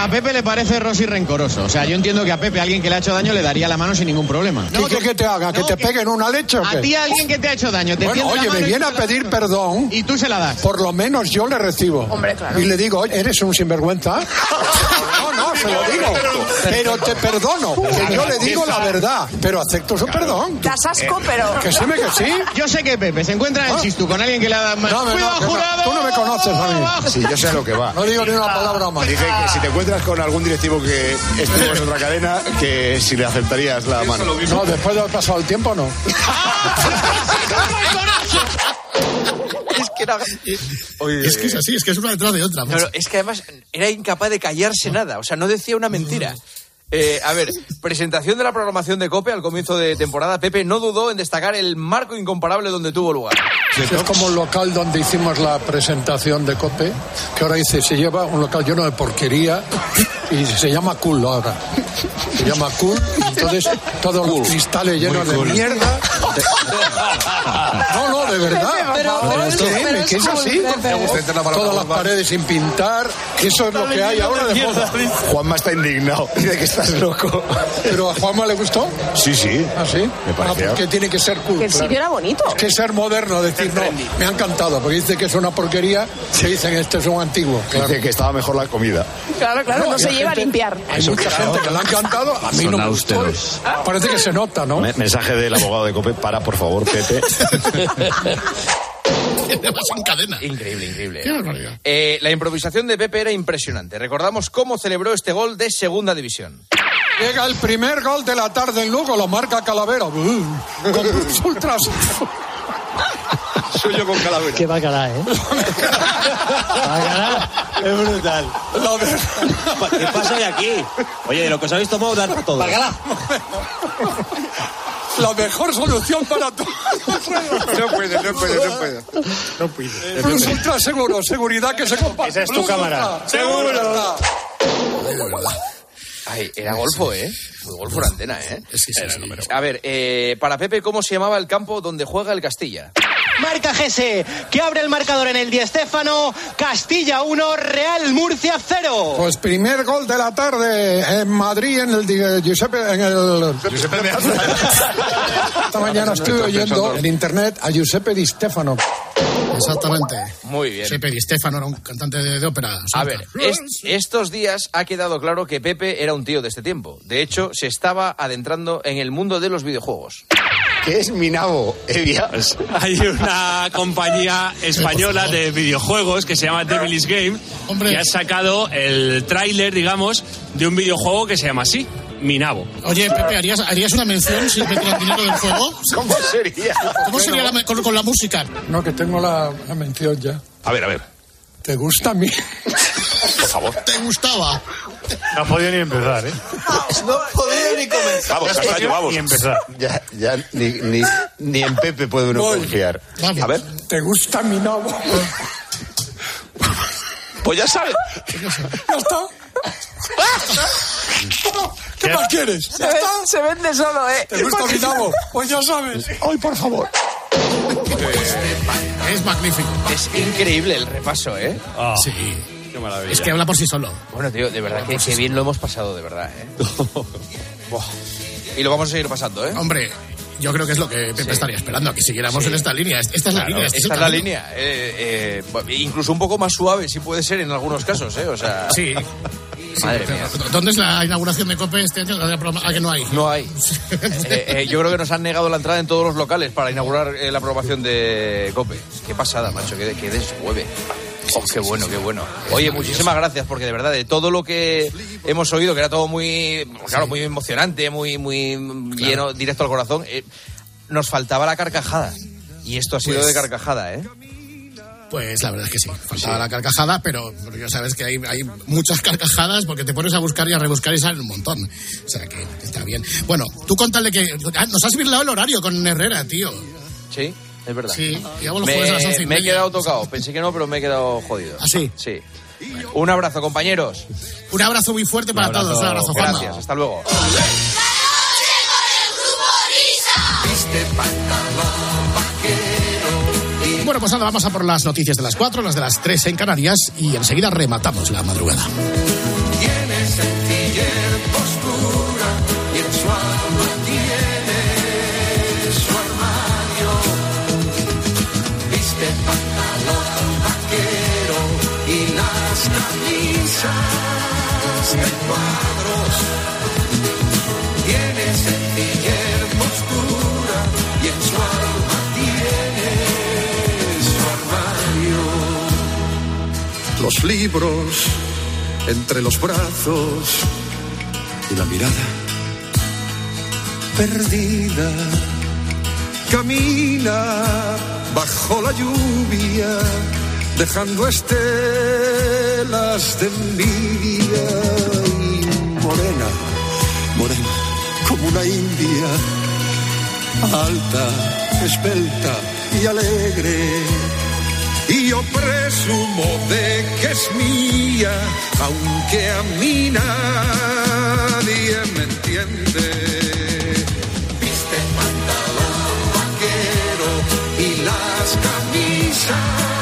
A Pepe le parece Rosy rencoroso. O sea, yo entiendo que a Pepe, alguien que le ha hecho daño, le daría la mano sin ningún problema. ¿Qué quieres que te haga? ¿Que no, te que- peguen una leche o A qué? ti alguien que te ha hecho daño, te Bueno, oye, mano me viene a pedir perdón. Y tú se la das. Por lo menos yo le recibo. Hombre, claro. Y le digo, oye, ¿eres un sinvergüenza? (laughs) No, no, se lo digo. Pero te perdono. Que yo le digo la verdad. Pero acepto su perdón. Das asco, pero... Que sí, me que sí. Yo sé que Pepe se encuentra en Ah. Chistu con alguien que le ha dado más. No, me- no, ¡Cuidado, que no. jurado! Tú no me conoces a mí. Sí, yo sé a lo que va. No digo ni una palabra más. Dije que si te encuentras con algún directivo que estuvo en otra cadena, que si le aceptarías la mano. No, después de haber pasado el tiempo, no. (laughs) Es que era... Oye, Es que es así, es que es una detrás de otra. No, no, es que además era incapaz de callarse nada, o sea, no decía una mentira. Eh, a ver, presentación de la programación de COPE al comienzo de temporada. Pepe no dudó en destacar el marco incomparable donde tuvo lugar. Es como el local donde hicimos la presentación de COPE, que ahora dice, se lleva un local lleno de porquería y se llama Cool ahora. Se llama Cool, y entonces todos los cristales llenos de mierda. No, no, de verdad. (laughs) Pero, pero gustó. Pero que es es como así. Todas las paredes sin pintar. Eso es lo que hay ahora de moda. Juanma está indignado. (laughs) Dice que estás loco. ¿Pero a Juanma le gustó? Sí, sí. ¿Ah, sí? Me Ah, pareció. porque tiene que ser cool. Que el claro. sitio era bonito. Es que ser moderno, decir, no, me ha encantado, porque dice que es una porquería, se dicen, este es un antiguo. Claro. Dice que estaba mejor la comida. Claro, claro, no, y se lleva a gente- limpiar. Hay mucha gente que le ha encantado, a mí Son no me gustó. Parece que se nota, ¿no? Me- mensaje del abogado de COPE, para por favor, Pepe. (laughs) en cadena. Increíble, increíble. Qué barbaridad. Eh, la improvisación de Pepe era impresionante. Recordamos cómo celebró este gol de segunda división. Llega el primer gol de la tarde en Lugo, lo marca Calavera. Con (laughs) ultras. Soy yo con calavera. Qué bacalá, ¿eh? Bacalá. Es brutal. De- ¿Qué pasa hoy aquí? Oye, de lo que os habéis tomado, dar todo. (laughs) La mejor solución para todos. No puede, no puede, no puede. No pude. Plus ultra seguro, seguridad que se comparte. Esa es tu Plus cámara. Ultra, Seguro. Ay, era golfo, ¿eh? Golfo en antena, ¿eh? Sí, sí, sí, pero- A ver, eh, para Pepe, ¿cómo se llamaba el campo donde juega el Castilla? Marca Gese, que abre el marcador en el Di Stéfano. Castilla 1, Real Murcia 0. Pues primer gol de la tarde en Madrid, en el Di- Giuseppe, en el... Esta mañana estuve oyendo en internet a Giuseppe Di Stefano. Exactamente. Muy bien. Pepe Di Stefano era un cantante de, de ópera. A ver, es- estos días ha quedado claro que Pepe era un tío de este tiempo. De hecho, se estaba adentrando en el mundo de los videojuegos. ¿Qué es Minabo, Evias? Hay una compañía española de videojuegos que se llama Devilis Game Hombre. que ha sacado el tráiler, digamos, de un videojuego que se llama así, Minabo. Oye, Pepe, ¿harías, ¿harías una mención si metieran dinero del juego? ¿Cómo sería? ¿Cómo sería la con, con la música? No, que tengo la, la mención ya. A ver, a ver. ¿Te gusta a mí? (laughs) Por favor. ¿Te gustaba? No ha podido ni empezar, ¿eh? No podía ni comenzar. Vamos, Castaño, vamos. Ni empezar. Ya, ya ni, ni, ni en Pepe puede uno Voy. confiar. Vamos. A ver, ¿Te gusta mi nabo? pues ya sabe. ¿Ya está? ¿Qué más quieres? Se, ¿Ya ven- está? se vende solo, ¿eh? ¿Te gusta mi nabo? Pues ya sabes. Ay, por favor. Es magnífico. Es increíble el repaso, ¿eh? Sí. Ah, Qué maravilla. Es que habla por sí solo. Bueno, tío, de verdad que, que bien lo hemos pasado, de verdad, ¿eh? (laughs) Y lo vamos a seguir pasando, ¿eh? Hombre, yo creo que es lo que Pepe estaría esperando, a que siguiéramos en esta línea. Esta es la Claro, línea. este esta el es la línea. eh, eh, incluso un poco más suave, si puede ser en algunos casos, ¿eh? O sea, Sí. (laughs) madre mía. ¿Dónde es la inauguración de COPE este año? ¿A que no hay? No hay. (laughs) Eh, eh, yo creo que nos han negado la entrada en todos los locales para inaugurar eh, la aprobación de COPE. Qué pasada, macho, qué, qué deshueve. Oh, qué bueno, qué bueno. Oye, muchísimas gracias, porque de verdad, de todo lo que hemos oído, que era todo muy, claro, muy emocionante, muy, muy lleno, directo al corazón, eh, nos faltaba la carcajada. Y esto ha sido Pues- de carcajada, ¿eh? Pues la verdad es que sí, faltaba la carcajada, pero, pero ya sabes que hay, hay muchas carcajadas porque te pones a buscar y a rebuscar y salen un montón. O sea que está bien. Bueno, tú contale que ah, nos has virlado el horario con Herrera, tío. Sí, es verdad. Sí, digamos a las Me, he quedado tocado. Pensé que no, pero me he quedado jodido. ¿Ah, sí? Sí. Un abrazo, compañeros. Un abrazo muy fuerte para abrazo. todos. Un abrazo, Juanma. Gracias, hasta luego. Bueno, pues ahora vamos a por las noticias de las 4, las de las 3 en Canarias y enseguida rematamos la madrugada. Camisas de cuadros. Tiene sencillez, postura y en su alma tiene su armario. los libros entre los brazos y la mirada perdida. Camina bajo la lluvia, dejando estelas de envidia y morena, morena como una india, alta, esbelta y alegre y yo presumo de que es mía, aunque a mí nadie me entiende. Viste pantalón vaquero y las camisas.